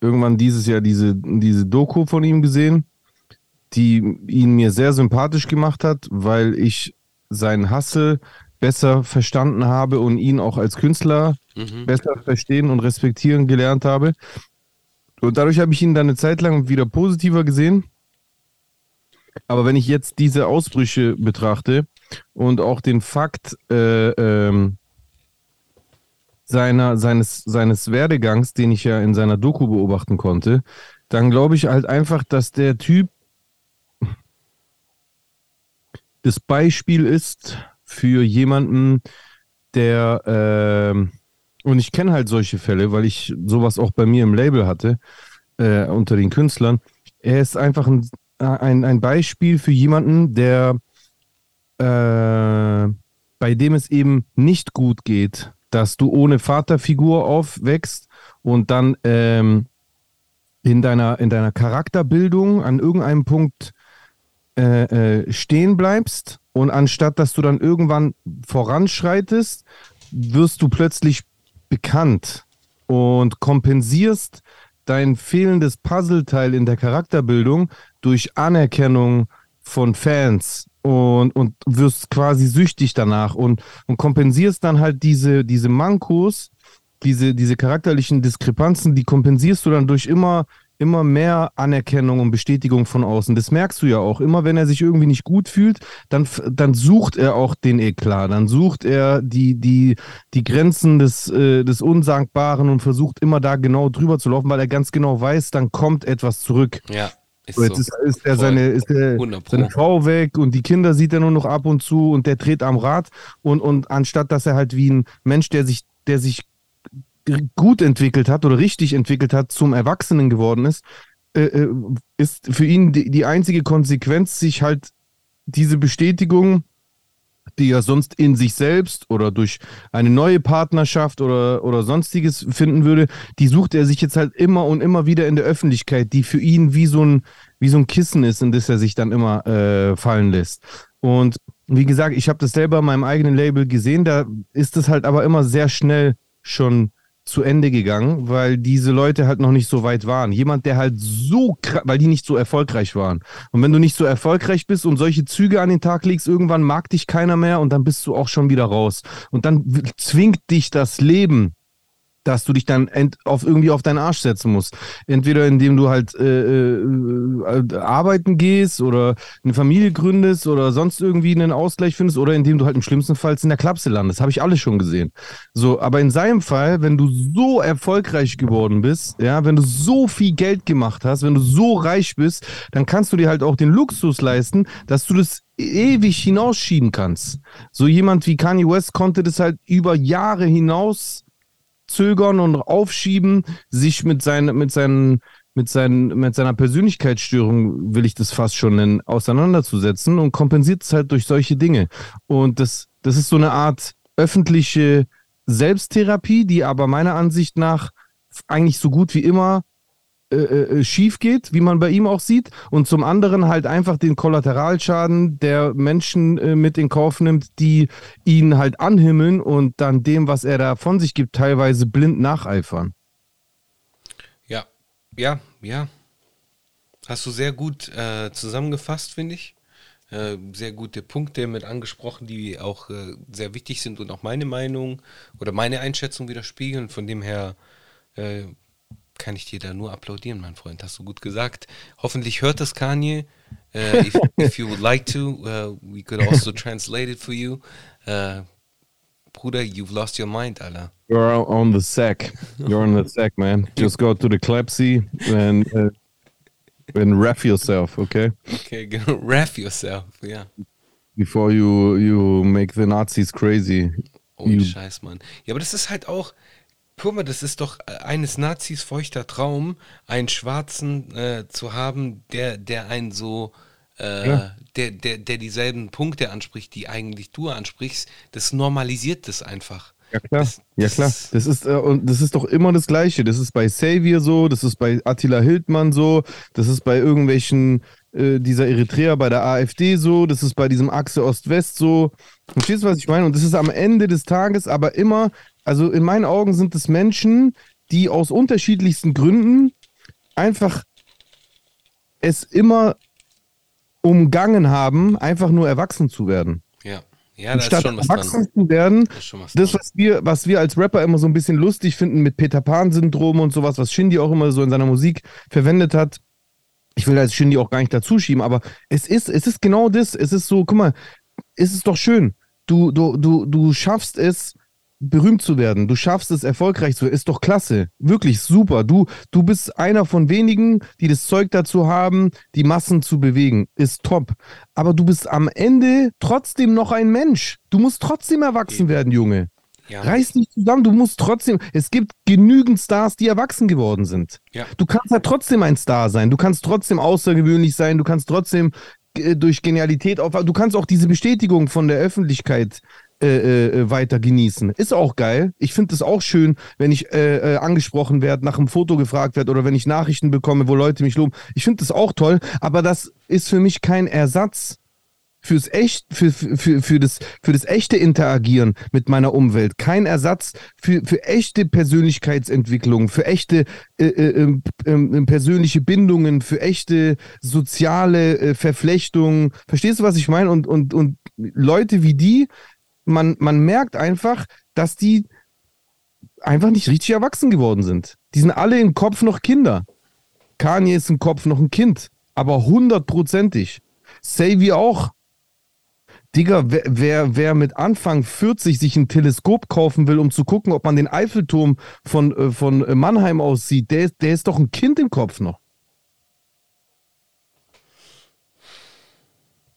irgendwann dieses Jahr diese, diese Doku von ihm gesehen, die ihn mir sehr sympathisch gemacht hat, weil ich seinen Hassel besser verstanden habe und ihn auch als Künstler besser verstehen und respektieren gelernt habe. Und dadurch habe ich ihn dann eine Zeit lang wieder positiver gesehen. Aber wenn ich jetzt diese Ausbrüche betrachte und auch den Fakt äh, ähm, seiner, seines, seines Werdegangs, den ich ja in seiner Doku beobachten konnte, dann glaube ich halt einfach, dass der Typ das Beispiel ist für jemanden, der, ähm, und ich kenne halt solche Fälle, weil ich sowas auch bei mir im Label hatte, äh, unter den Künstlern. Er ist einfach ein, ein, ein Beispiel für jemanden, der äh, bei dem es eben nicht gut geht, dass du ohne Vaterfigur aufwächst und dann ähm, in, deiner, in deiner Charakterbildung an irgendeinem Punkt äh, äh, stehen bleibst und anstatt dass du dann irgendwann voranschreitest, wirst du plötzlich bekannt und kompensierst dein fehlendes Puzzleteil in der Charakterbildung durch Anerkennung von Fans und, und wirst quasi süchtig danach und, und kompensierst dann halt diese, diese Mankos, diese, diese charakterlichen Diskrepanzen, die kompensierst du dann durch immer, immer mehr Anerkennung und Bestätigung von außen. Das merkst du ja auch. Immer wenn er sich irgendwie nicht gut fühlt, dann, dann sucht er auch den Eklat, dann sucht er die, die, die Grenzen des, äh, des Unsagbaren und versucht immer da genau drüber zu laufen, weil er ganz genau weiß, dann kommt etwas zurück. Ja, ist So, jetzt ist, ist er seine, ist er 100 Pro. seine Frau weg und die Kinder sieht er nur noch ab und zu und der dreht am Rad und, und anstatt dass er halt wie ein Mensch, der sich, der sich gut entwickelt hat oder richtig entwickelt hat, zum Erwachsenen geworden ist, äh, äh, ist für ihn die, die einzige Konsequenz, sich halt diese Bestätigung, die er sonst in sich selbst oder durch eine neue Partnerschaft oder, oder sonstiges finden würde, die sucht er sich jetzt halt immer und immer wieder in der Öffentlichkeit, die für ihn wie so ein, wie so ein Kissen ist, in das er sich dann immer äh, fallen lässt. Und wie gesagt, ich habe das selber in meinem eigenen Label gesehen, da ist es halt aber immer sehr schnell schon zu Ende gegangen, weil diese Leute halt noch nicht so weit waren. Jemand, der halt so, weil die nicht so erfolgreich waren. Und wenn du nicht so erfolgreich bist und solche Züge an den Tag legst, irgendwann mag dich keiner mehr und dann bist du auch schon wieder raus. Und dann zwingt dich das Leben, dass du dich dann auf irgendwie auf deinen Arsch setzen musst. Entweder indem du halt äh, äh, arbeiten gehst oder eine Familie gründest oder sonst irgendwie einen Ausgleich findest oder indem du halt im schlimmsten Fall in der Klapse landest. Habe ich alles schon gesehen. So, aber in seinem Fall, wenn du so erfolgreich geworden bist, ja, wenn du so viel Geld gemacht hast, wenn du so reich bist, dann kannst du dir halt auch den Luxus leisten, dass du das ewig hinausschieben kannst. So jemand wie Kanye West konnte das halt über Jahre hinaus zögern und aufschieben, sich mit, seinen, mit, seinen, mit, seinen, mit seiner Persönlichkeitsstörung, will ich das fast schon nennen, auseinanderzusetzen und kompensiert es halt durch solche Dinge. Und das, das ist so eine Art öffentliche Selbsttherapie, die aber meiner Ansicht nach eigentlich so gut wie immer äh, äh, schief geht, wie man bei ihm auch sieht, und zum anderen halt einfach den Kollateralschaden der Menschen äh, mit in Kauf nimmt, die ihn halt anhimmeln und dann dem, was er da von sich gibt, teilweise blind nacheifern. Ja, ja, ja. Hast du sehr gut äh, zusammengefasst, finde ich. Äh, sehr gute Punkte mit angesprochen, die auch äh, sehr wichtig sind und auch meine Meinung oder meine Einschätzung widerspiegeln. Von dem her äh, kann ich dir da nur applaudieren, mein Freund. Hast du gut gesagt. Hoffentlich hört das Kanye. Uh, if, if, you would like to, uh, we could also translate it for you. Uh, Bruder, you've lost your mind, Alter. You're on the sack. You're on the sack, man. Just go to the Klapsy and, uh, and ref yourself, okay? Okay, go ref yourself, yeah. Before you, you make the Nazis crazy. Oh, Scheiß, Mann. Ja, aber das ist halt auch, guck mal, das ist doch eines Nazis feuchter Traum, einen Schwarzen äh, zu haben, der, der einen so, äh, ja. der, der, der dieselben Punkte anspricht, die eigentlich du ansprichst. Das normalisiert das einfach. Ja klar, das, ja klar. Das ist, äh, und das ist doch immer das Gleiche. Das ist bei Xavier so, das ist bei Attila Hildmann so, das ist bei irgendwelchen äh, dieser Eritreer bei der AfD so, das ist bei diesem Achse Ost-West so. Verstehst du, was ich meine? Und das ist am Ende des Tages aber immer also in meinen Augen sind es Menschen, die aus unterschiedlichsten Gründen einfach es immer umgangen haben, einfach nur erwachsen zu werden. Ja. Ja, da Statt erwachsen zu werden, das, das was wir, was wir als Rapper immer so ein bisschen lustig finden mit Peter Pan-Syndrom und sowas, was Shindy auch immer so in seiner Musik verwendet hat. Ich will als Shindy auch gar nicht dazu schieben, aber es ist, es ist genau das. Es ist so, guck mal, es ist doch schön. Du, du, du, du schaffst es, berühmt zu werden, du schaffst es erfolgreich zu, ist doch klasse, wirklich super. Du, du bist einer von wenigen, die das Zeug dazu haben, die Massen zu bewegen, ist top. Aber du bist am Ende trotzdem noch ein Mensch. Du musst trotzdem erwachsen werden, Junge. Ja. Reiß dich zusammen, du musst trotzdem. Es gibt genügend Stars, die erwachsen geworden sind. Ja. Du kannst ja trotzdem ein Star sein, du kannst trotzdem außergewöhnlich sein, du kannst trotzdem äh, durch Genialität auf. Du kannst auch diese Bestätigung von der Öffentlichkeit äh, äh, weiter genießen. Ist auch geil. Ich finde es auch schön, wenn ich äh, äh, angesprochen werde, nach einem Foto gefragt werde oder wenn ich Nachrichten bekomme, wo Leute mich loben. Ich finde das auch toll, aber das ist für mich kein Ersatz fürs echt, für, für, für, das, für das echte Interagieren mit meiner Umwelt. Kein Ersatz für, für echte Persönlichkeitsentwicklung, für echte äh, äh, äh, persönliche Bindungen, für echte soziale äh, Verflechtungen. Verstehst du, was ich meine? Und, und, und Leute wie die, man, man merkt einfach, dass die einfach nicht richtig erwachsen geworden sind. Die sind alle im Kopf noch Kinder. Kanye ist im Kopf noch ein Kind, aber hundertprozentig. Savy auch. Digga, wer, wer, wer, mit Anfang 40 sich ein Teleskop kaufen will, um zu gucken, ob man den Eiffelturm von, äh, von Mannheim aussieht, der, der ist doch ein Kind im Kopf noch.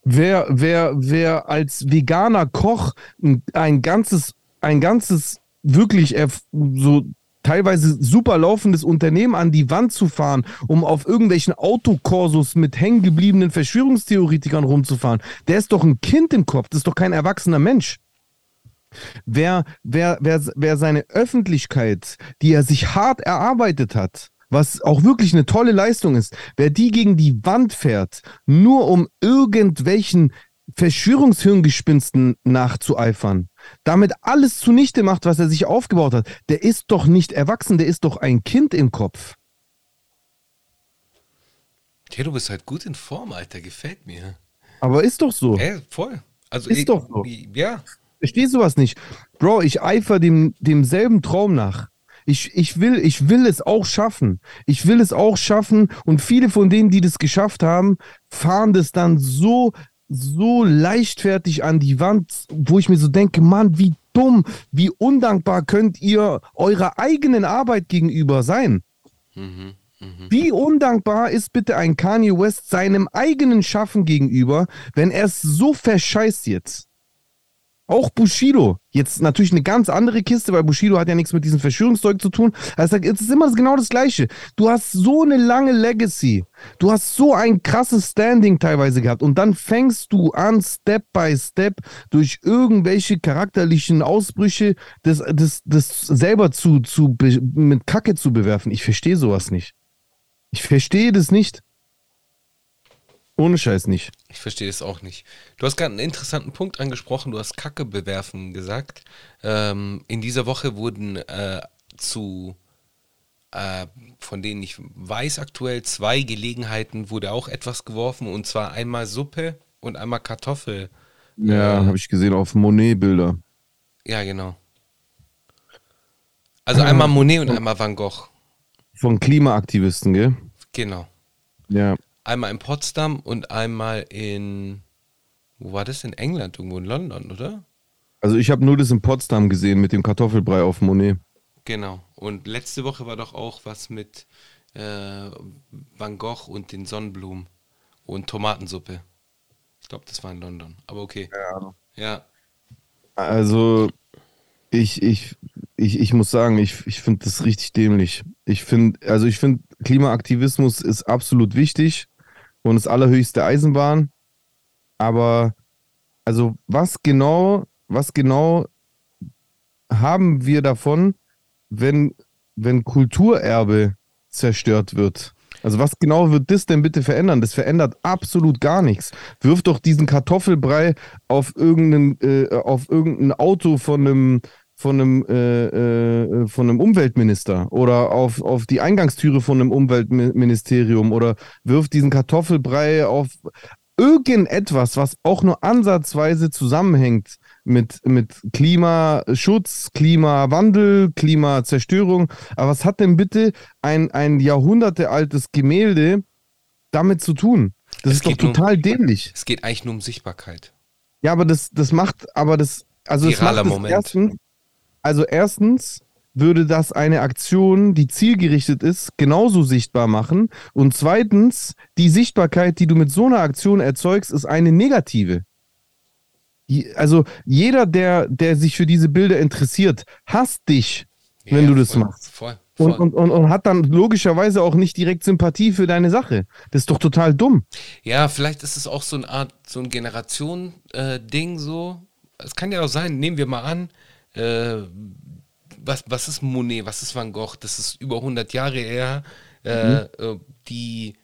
Wer, wer, wer als veganer Koch ein ganzes, ein ganzes wirklich so teilweise super laufendes Unternehmen an die Wand zu fahren, um auf irgendwelchen Autokorsos mit hängengebliebenen Verschwörungstheoretikern rumzufahren, der ist doch ein Kind im Kopf, das ist doch kein erwachsener Mensch. Wer, wer, wer, wer seine Öffentlichkeit, die er sich hart erarbeitet hat, was auch wirklich eine tolle Leistung ist, wer die gegen die Wand fährt, nur um irgendwelchen Verschwörungshirngespinsten nachzueifern, damit alles zunichte macht, was er sich aufgebaut hat, der ist doch nicht erwachsen, der ist doch ein Kind im Kopf. Ja, du bist halt gut in Form, Alter, gefällt mir. Aber ist doch so. Ja, voll. Also ist ich, doch so. Ja. Verstehst du was nicht? Bro, ich eifer dem, demselben Traum nach. Ich, ich, will, ich will es auch schaffen. Ich will es auch schaffen. Und viele von denen, die das geschafft haben, fahren das dann so, so leichtfertig an die Wand, wo ich mir so denke, Mann, wie dumm, wie undankbar könnt ihr eurer eigenen Arbeit gegenüber sein? Mhm, mh. Wie undankbar ist bitte ein Kanye West seinem eigenen Schaffen gegenüber, wenn er es so verscheißt jetzt? Auch Bushido. Jetzt natürlich eine ganz andere Kiste, weil Bushido hat ja nichts mit diesem Verschwörungszeug zu tun. Also es ist immer genau das Gleiche. Du hast so eine lange Legacy. Du hast so ein krasses Standing teilweise gehabt. Und dann fängst du an, Step by Step, durch irgendwelche charakterlichen Ausbrüche, das, das, das selber zu, zu, mit Kacke zu bewerfen. Ich verstehe sowas nicht. Ich verstehe das nicht. Ohne Scheiß nicht. Ich verstehe es auch nicht. Du hast gerade einen interessanten Punkt angesprochen. Du hast Kacke bewerfen gesagt. Ähm, in dieser Woche wurden äh, zu, äh, von denen ich weiß aktuell, zwei Gelegenheiten wurde auch etwas geworfen. Und zwar einmal Suppe und einmal Kartoffel. Ja, äh, habe ich gesehen auf Monet-Bilder. Ja, genau. Also einmal Monet und einmal Van Gogh. Von Klimaaktivisten, gell? Genau. Ja. Einmal in Potsdam und einmal in, wo war das? In England, irgendwo in London, oder? Also ich habe nur das in Potsdam gesehen mit dem Kartoffelbrei auf Monet. Genau. Und letzte Woche war doch auch was mit äh, Van Gogh und den Sonnenblumen und Tomatensuppe. Ich glaube, das war in London. Aber okay. Ja. Ja. Also ich, ich, ich, ich muss sagen, ich, ich finde das richtig dämlich. Ich finde, also ich finde, Klimaaktivismus ist absolut wichtig und das allerhöchste Eisenbahn. Aber also was genau, was genau haben wir davon, wenn, wenn Kulturerbe zerstört wird? Also was genau wird das denn bitte verändern? Das verändert absolut gar nichts. Wirf doch diesen Kartoffelbrei auf irgendein, äh, auf irgendein Auto von einem, von einem, äh, äh, von einem Umweltminister oder auf, auf die Eingangstüre von einem Umweltministerium oder wirft diesen Kartoffelbrei auf irgendetwas, was auch nur ansatzweise zusammenhängt mit, mit Klimaschutz, Klimawandel, Klimazerstörung. Aber was hat denn bitte ein, ein jahrhundertealtes Gemälde damit zu tun? Das es ist doch total um, dämlich. Es geht eigentlich nur um Sichtbarkeit. Ja, aber das, das macht, aber das, also Viraler es macht Moment. Erstens, also erstens würde das eine Aktion, die zielgerichtet ist, genauso sichtbar machen. Und zweitens, die Sichtbarkeit, die du mit so einer Aktion erzeugst, ist eine negative. Also jeder, der, der sich für diese Bilder interessiert, hasst dich, wenn Ja, du das voll, machst. Voll, voll. Und, und, und, und hat dann logischerweise auch nicht direkt Sympathie für deine Sache. Das ist doch total dumm. Ja, vielleicht ist es auch so eine Art, so ein Generation-Ding so. Es kann ja auch sein, nehmen wir mal an, äh, was, was ist Monet, was ist Van Gogh, das ist über 100 Jahre her. Äh, äh, die,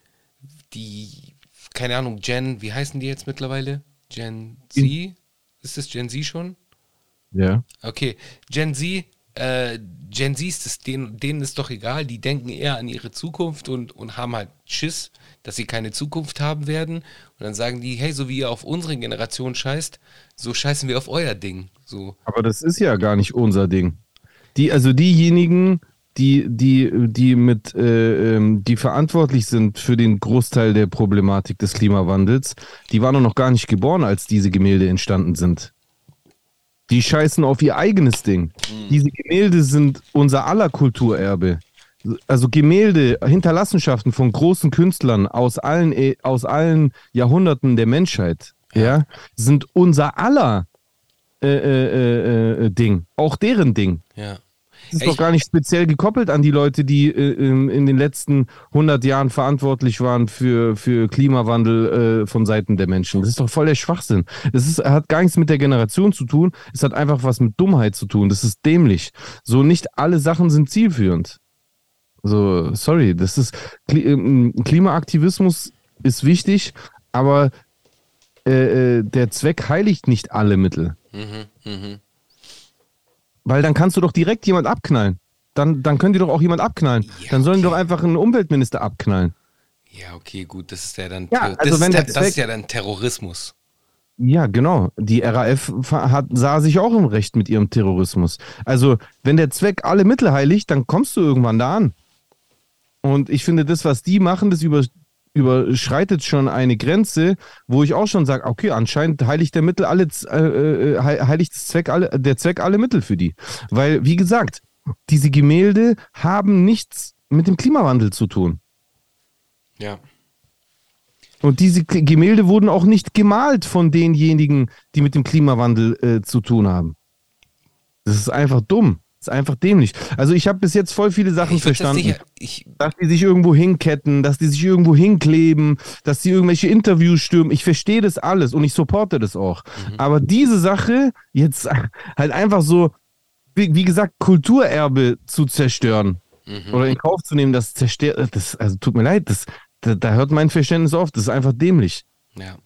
die, keine Ahnung, Gen, wie heißen die jetzt mittlerweile? Gen Z? Ist das Gen Z schon? Ja. Okay, Gen Z, äh, Gen Z es, denen, denen ist doch egal, die denken eher an ihre Zukunft und, und haben halt Schiss, dass sie keine Zukunft haben werden. Und dann sagen die, hey, so wie ihr auf unsere Generation scheißt, so scheißen wir auf euer Ding. So. Aber das ist ja gar nicht unser Ding. Die, also diejenigen, die, die, die mit, äh, ähm, die verantwortlich sind für den Großteil der Problematik des Klimawandels, die waren doch noch gar nicht geboren, als diese Gemälde entstanden sind. Die scheißen auf ihr eigenes Ding. Diese Gemälde sind unser aller Kulturerbe. Also Gemälde, Hinterlassenschaften von großen Künstlern aus allen, E- aus allen Jahrhunderten der Menschheit, ja, sind unser aller äh, äh, äh, äh, Ding. Auch deren Ding. Ja. Das ist doch gar nicht speziell gekoppelt an die Leute, die äh, in, in den letzten 100 Jahren verantwortlich waren für, für Klimawandel äh, von Seiten der Menschen. Das ist doch voll der Schwachsinn. Das ist, hat gar nichts mit der Generation zu tun. Es hat einfach was mit Dummheit zu tun. Das ist dämlich. So nicht alle Sachen sind zielführend. So, sorry, das ist ähm, Klimaaktivismus ist wichtig, aber äh, äh, der Zweck heiligt nicht alle Mittel. Mhm, mhm. Weil dann kannst du doch direkt jemand abknallen. Dann, dann können die doch auch jemand abknallen. Ja, dann sollen die doch einfach einen Umweltminister abknallen. Ja, okay, gut, das ist ja dann, Ja, das, also wenn ist, der das ist ja dann Terrorismus. Ja, genau. Die RAF hat, sah sich auch im Recht mit ihrem Terrorismus. Also, wenn der Zweck alle Mittel heiligt, dann kommst du irgendwann da an. Und ich finde, das, was die machen, das über, überschreitet schon eine Grenze, wo ich auch schon sage, okay, anscheinend heiligt der Mittel alle, äh, äh, hei- heiligt Zweck alle, der Zweck alle Mittel für die. Weil, wie gesagt, diese Gemälde haben nichts mit dem Klimawandel zu tun. Ja. Und diese Gemälde wurden auch nicht gemalt von denjenigen, die mit dem Klimawandel äh, zu tun haben. Das ist einfach dumm. Das ist einfach dämlich. Also ich habe bis jetzt voll viele Sachen Ich das verstanden. sicher, ich, dass die sich irgendwo hinketten, dass die sich irgendwo hinkleben, dass die irgendwelche Interviews stürmen. Ich verstehe das alles und ich supporte das auch. Aber diese Sache jetzt halt einfach so, wie, wie gesagt, Kulturerbe zu zerstören oder in Kauf zu nehmen, das zerstört, das, also tut mir leid, das, da, da hört mein Verständnis auf. Das ist einfach dämlich. ja.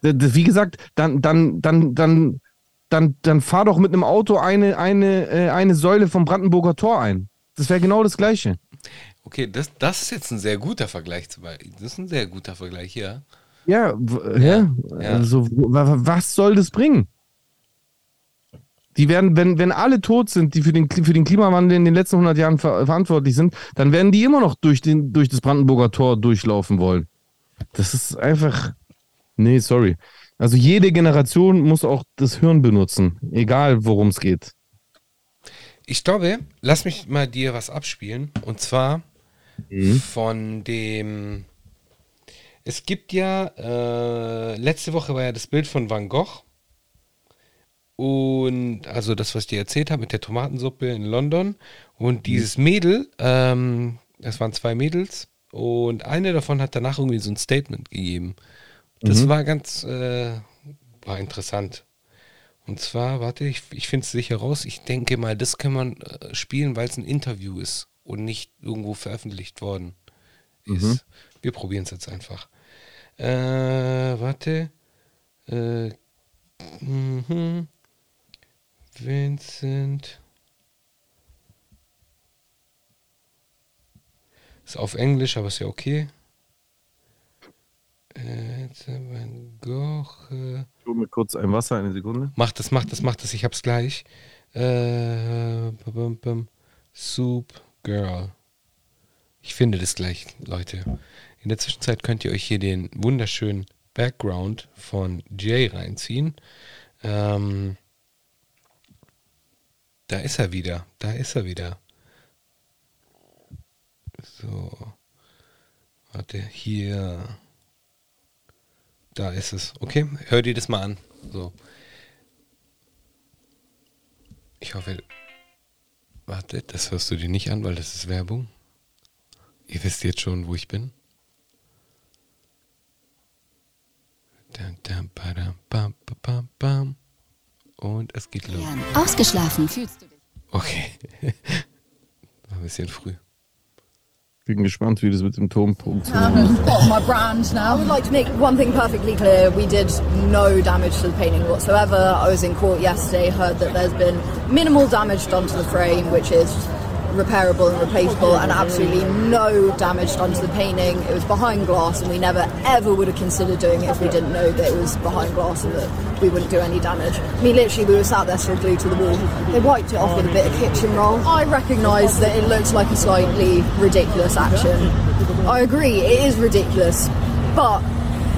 Wie gesagt, dann, dann, dann, dann, dann, dann fahr doch mit einem Auto eine, eine, äh, eine Säule vom Brandenburger Tor ein. Das wäre genau das Gleiche. Okay, das, das ist jetzt ein sehr guter Vergleich. Das ist ein sehr guter Vergleich, ja. Ja, Ja, ja. Also, was soll das bringen? Die werden, wenn, wenn alle tot sind, die für den, für den Klimawandel in den letzten 100 Jahren ver verantwortlich sind, dann werden die immer noch durch, den, durch das Brandenburger Tor durchlaufen wollen. Das ist einfach. Nee, sorry. Also jede Generation muss auch das Hirn benutzen, egal worum es geht. Ich glaube, lass mich mal dir was abspielen. Und zwar von dem. Es gibt ja, äh, letzte Woche war ja das Bild von Van Gogh. Und also das, was ich dir erzählt habe mit der Tomatensuppe in London. Und dieses Mädel, ähm, das waren zwei Mädels. Und eine davon hat danach irgendwie so ein Statement gegeben. Das war ganz, äh, war interessant. Und zwar, warte, ich, ich finde es sicher raus. Ich denke mal, das kann man äh, spielen, weil es ein Interview ist und nicht irgendwo veröffentlicht worden ist. Wir probieren es jetzt einfach. Äh, warte. Äh, mhm. Vincent. Ist auf Englisch, aber ist ja okay. Van Gogh. Äh, Ich hol mir kurz ein Wasser, eine Sekunde. Mach das, mach das, mach das, ich hab's gleich. Äh, bum, bum, bum. Soup Girl. Ich finde das gleich, Leute. In der Zwischenzeit könnt ihr euch hier den wunderschönen Background von Jay reinziehen. Ähm, da ist er wieder. Da ist er wieder. So. Warte, hier. Da ist es. Okay, hör dir das mal an. So. Ich hoffe. Warte, das hörst du dir nicht an, weil das ist Werbung. Ihr wisst jetzt schon, wo ich bin. Dam, dam, badam, bam, bam, bam, bam. Und es geht los. Ausgeschlafen fühlst du dich. Okay. War ein bisschen früh. Bin gespannt, wie das um, got my brand now. I would like to make one thing perfectly clear. We did no damage to the painting whatsoever. I was in court yesterday, heard that there's been minimal damage done to the frame, which is repairable and replaceable, and absolutely no damage done to the painting. It was behind glass, and we never ever would have considered doing it if we didn't know that it was behind glass and that we wouldn't do any damage. I mean, literally, we were sat there still glued to the wall. They wiped it off with a bit of kitchen roll. I recognise that it looks like a slightly ridiculous action. I agree, it is ridiculous, but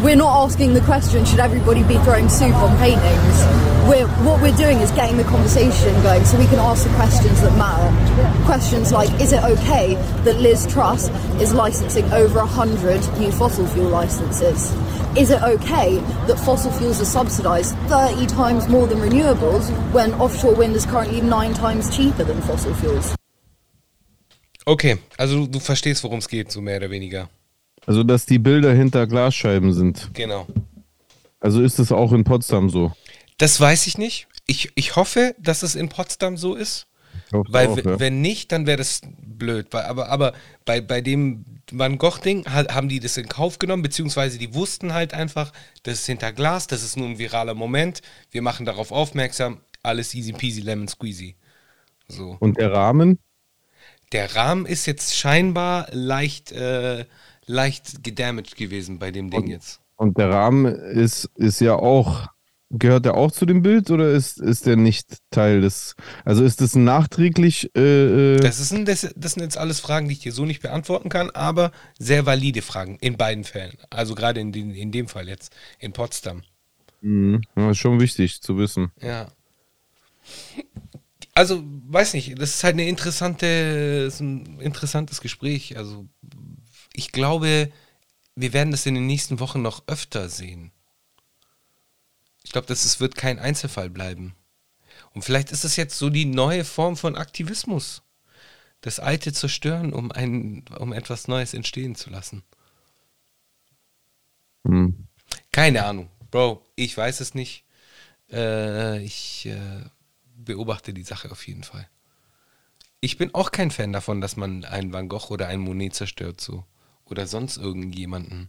we're not asking the question should everybody be throwing soup on paintings? We're, what we're doing is getting the conversation going so we can ask the questions that matter. Questions like is it okay that liz truss is licensing over 100 new fossil fuel licenses? Is it okay that fossil fuels are subsidised 30 times more than renewables when offshore wind is currently nine times cheaper than fossil fuels? Okay, also du verstehst, worum es geht, so mehr oder weniger. Also, dass die Bilder hinter Glasscheiben sind. Genau. Also ist es auch in Potsdam so. Das weiß ich nicht. Ich, ich hoffe, dass es in Potsdam so ist. Weil auch, ja. wenn nicht, dann wäre das blöd. Aber aber bei, bei dem Van Gogh-Ding ha- haben die das in Kauf genommen, beziehungsweise die wussten halt einfach, das ist hinter Glas, das ist nur ein viraler Moment. Wir machen darauf aufmerksam, alles easy peasy lemon squeezy. So. Und der Rahmen? Der Rahmen ist jetzt scheinbar leicht, äh, leicht gedamaged gewesen bei dem Ding jetzt. Und der Rahmen ist, ist ja auch, gehört der auch zu dem Bild oder ist, ist der nicht Teil des, also ist das nachträglich, äh, äh, Das, ist ein, das, das sind jetzt alles Fragen, die ich dir so nicht beantworten kann, aber sehr valide Fragen in beiden Fällen. Also gerade in, den, in dem Fall jetzt, in Potsdam. mh, ja, ist schon wichtig zu wissen. Ja. Also, weiß nicht, das ist halt eine interessante, ist ein interessantes Gespräch. Also, ich glaube, wir werden das in den nächsten Wochen noch öfter sehen. Ich glaube, das wird kein Einzelfall bleiben. Und vielleicht ist es jetzt so die neue Form von Aktivismus. Das Alte zerstören, um, ein, um etwas Neues entstehen zu lassen. Hm. Keine Ahnung. Bro, ich weiß es nicht. Äh, ich äh, beobachte die Sache auf jeden Fall. Ich bin auch kein Fan davon, dass man einen Van Gogh oder einen Monet zerstört so. Oder sonst irgendjemanden.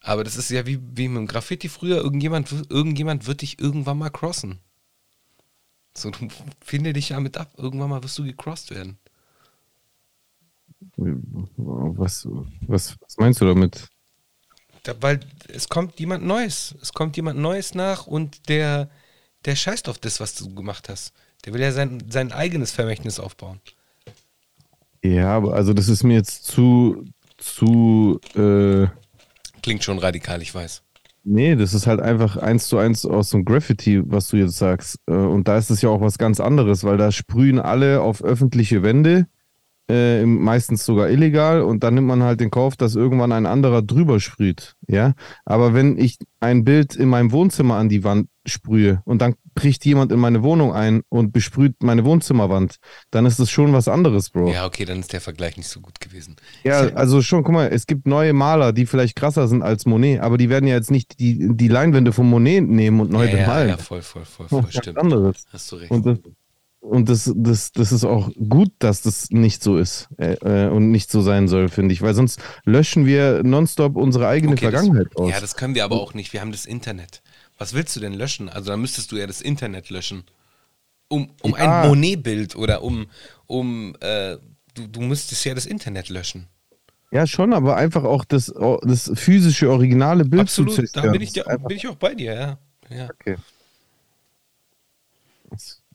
Aber das ist ja wie, wie mit dem Graffiti früher. Irgendjemand, irgendjemand wird dich irgendwann mal crossen. So, du finde dich damit ab. Irgendwann mal wirst du gecrossed werden. Was, was, was meinst du damit? Da, weil es kommt jemand Neues. Es kommt jemand Neues nach und der, der scheißt auf das, was du gemacht hast. Der will ja sein, sein eigenes Vermächtnis aufbauen. Ja, aber also das ist mir jetzt zu, zu, äh, Klingt schon radikal, ich weiß. nee, das ist halt einfach eins zu eins aus dem Graffiti, was du jetzt sagst. Äh, Und da ist es ja auch was ganz anderes, weil da sprühen alle auf öffentliche Wände, äh, meistens sogar illegal, und dann nimmt man halt den Kauf, dass irgendwann ein anderer drüber sprüht. Ja, aber wenn ich ein Bild in meinem Wohnzimmer an die Wand sprühe und dann bricht jemand in meine Wohnung ein und besprüht meine Wohnzimmerwand, dann ist das schon was anderes, Bro. Ja, okay, dann ist der Vergleich nicht so gut gewesen. Ja, also schon, guck mal, es gibt neue Maler, die vielleicht krasser sind als Monet, aber die werden ja jetzt nicht die, die Leinwände von Monet nehmen und neu ja, ja, bemalen. ja, voll, voll, voll, Das voll, ist was stimmt. anderes. Hast du recht. Und das, und das, das, das ist auch gut, dass das nicht so ist äh, äh, und nicht so sein soll, finde ich, weil sonst löschen wir nonstop unsere eigene Okay, Vergangenheit das, aus. Ja, das können wir aber auch nicht. Wir haben das Internet. Was willst du denn löschen? Also dann müsstest du ja das Internet löschen. Um, um Ja. ein Monet-Bild oder um, um äh, du, du müsstest ja das Internet löschen. Ja, schon, aber einfach auch das, das physische, originale Bild Absolut, zu da zerstören. bin ich, Das ist dir- einfach bin ich auch bei dir, ja. ja. okay.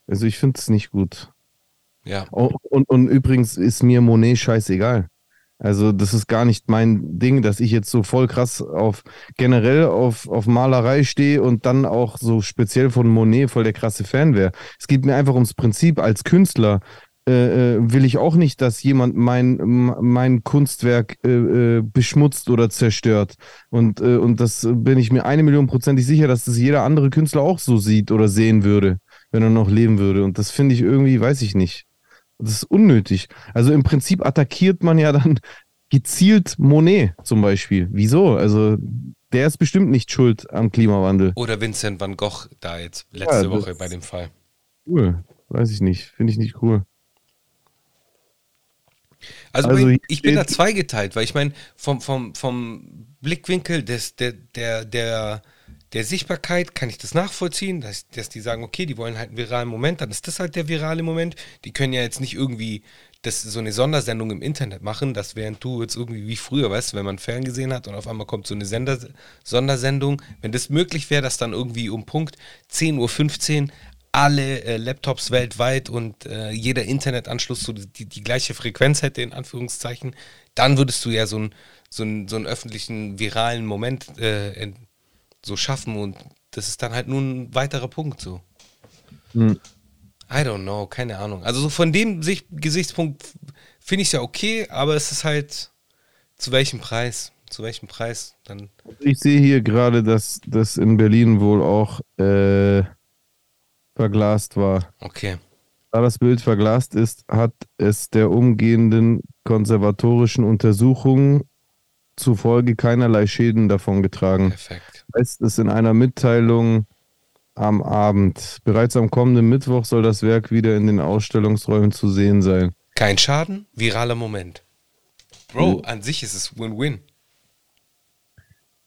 Also ich finde es nicht gut. Ja, Oh, Und, und übrigens ist mir Monet scheißegal. Also das ist gar nicht mein Ding, dass ich jetzt so voll krass auf generell auf, auf Malerei stehe und dann auch so speziell von Monet voll der krasse Fan wäre. Es geht mir einfach ums Prinzip. Als Künstler äh, äh, will ich auch nicht, dass jemand mein, mein Kunstwerk äh, äh, beschmutzt oder zerstört. Und, äh, und das bin ich mir eine Million prozentig sicher, dass das jeder andere Künstler auch so sieht oder sehen würde, wenn er noch leben würde. Und das finde ich irgendwie, weiß ich nicht. Das ist unnötig. Also im Prinzip attackiert man ja dann gezielt Monet zum Beispiel. Wieso? Also der ist bestimmt nicht schuld am Klimawandel. oder Vincent van Gogh da jetzt letzte das- Woche bei dem Fall. Cool. Weiß ich nicht. Finde ich nicht cool. Also, Also hier ich bin da zweigeteilt, weil ich meine, vom, vom, vom Blickwinkel des, der, der, der, der Sichtbarkeit kann ich das nachvollziehen, dass, dass die sagen, okay, die wollen halt einen viralen Moment, dann ist das halt der virale Moment. Die können ja jetzt nicht irgendwie das, so eine Sondersendung im Internet machen, dass während du jetzt irgendwie wie früher, weißt wenn man Fernsehen hat und auf einmal kommt so eine Sender, Sondersendung, wenn das möglich wäre, dass dann irgendwie um Punkt 10.15 Uhr alle äh, Laptops weltweit und äh, jeder Internetanschluss so die, die gleiche Frequenz hätte, in Anführungszeichen, dann würdest du ja so, ein, so, ein, so einen öffentlichen, viralen Moment äh, so schaffen und das ist dann halt nur ein weiterer Punkt so. Hm. I don't know, keine Ahnung. Also so von dem Sicht, Gesichtspunkt finde ich es ja okay, aber es ist halt zu welchem Preis? Zu welchem Preis? Dann Ich sehe hier gerade, dass das in Berlin wohl auch äh, verglast war. okay. Da das Bild verglast ist, hat es der umgehenden konservatorischen Untersuchung zufolge keinerlei Schäden davongetragen. Perfekt. Heißt es in einer Mitteilung am Abend. Bereits am kommenden Mittwoch soll das Werk wieder in den Ausstellungsräumen zu sehen sein. Kein Schaden, viraler Moment. Bro, an sich ist es Win-Win.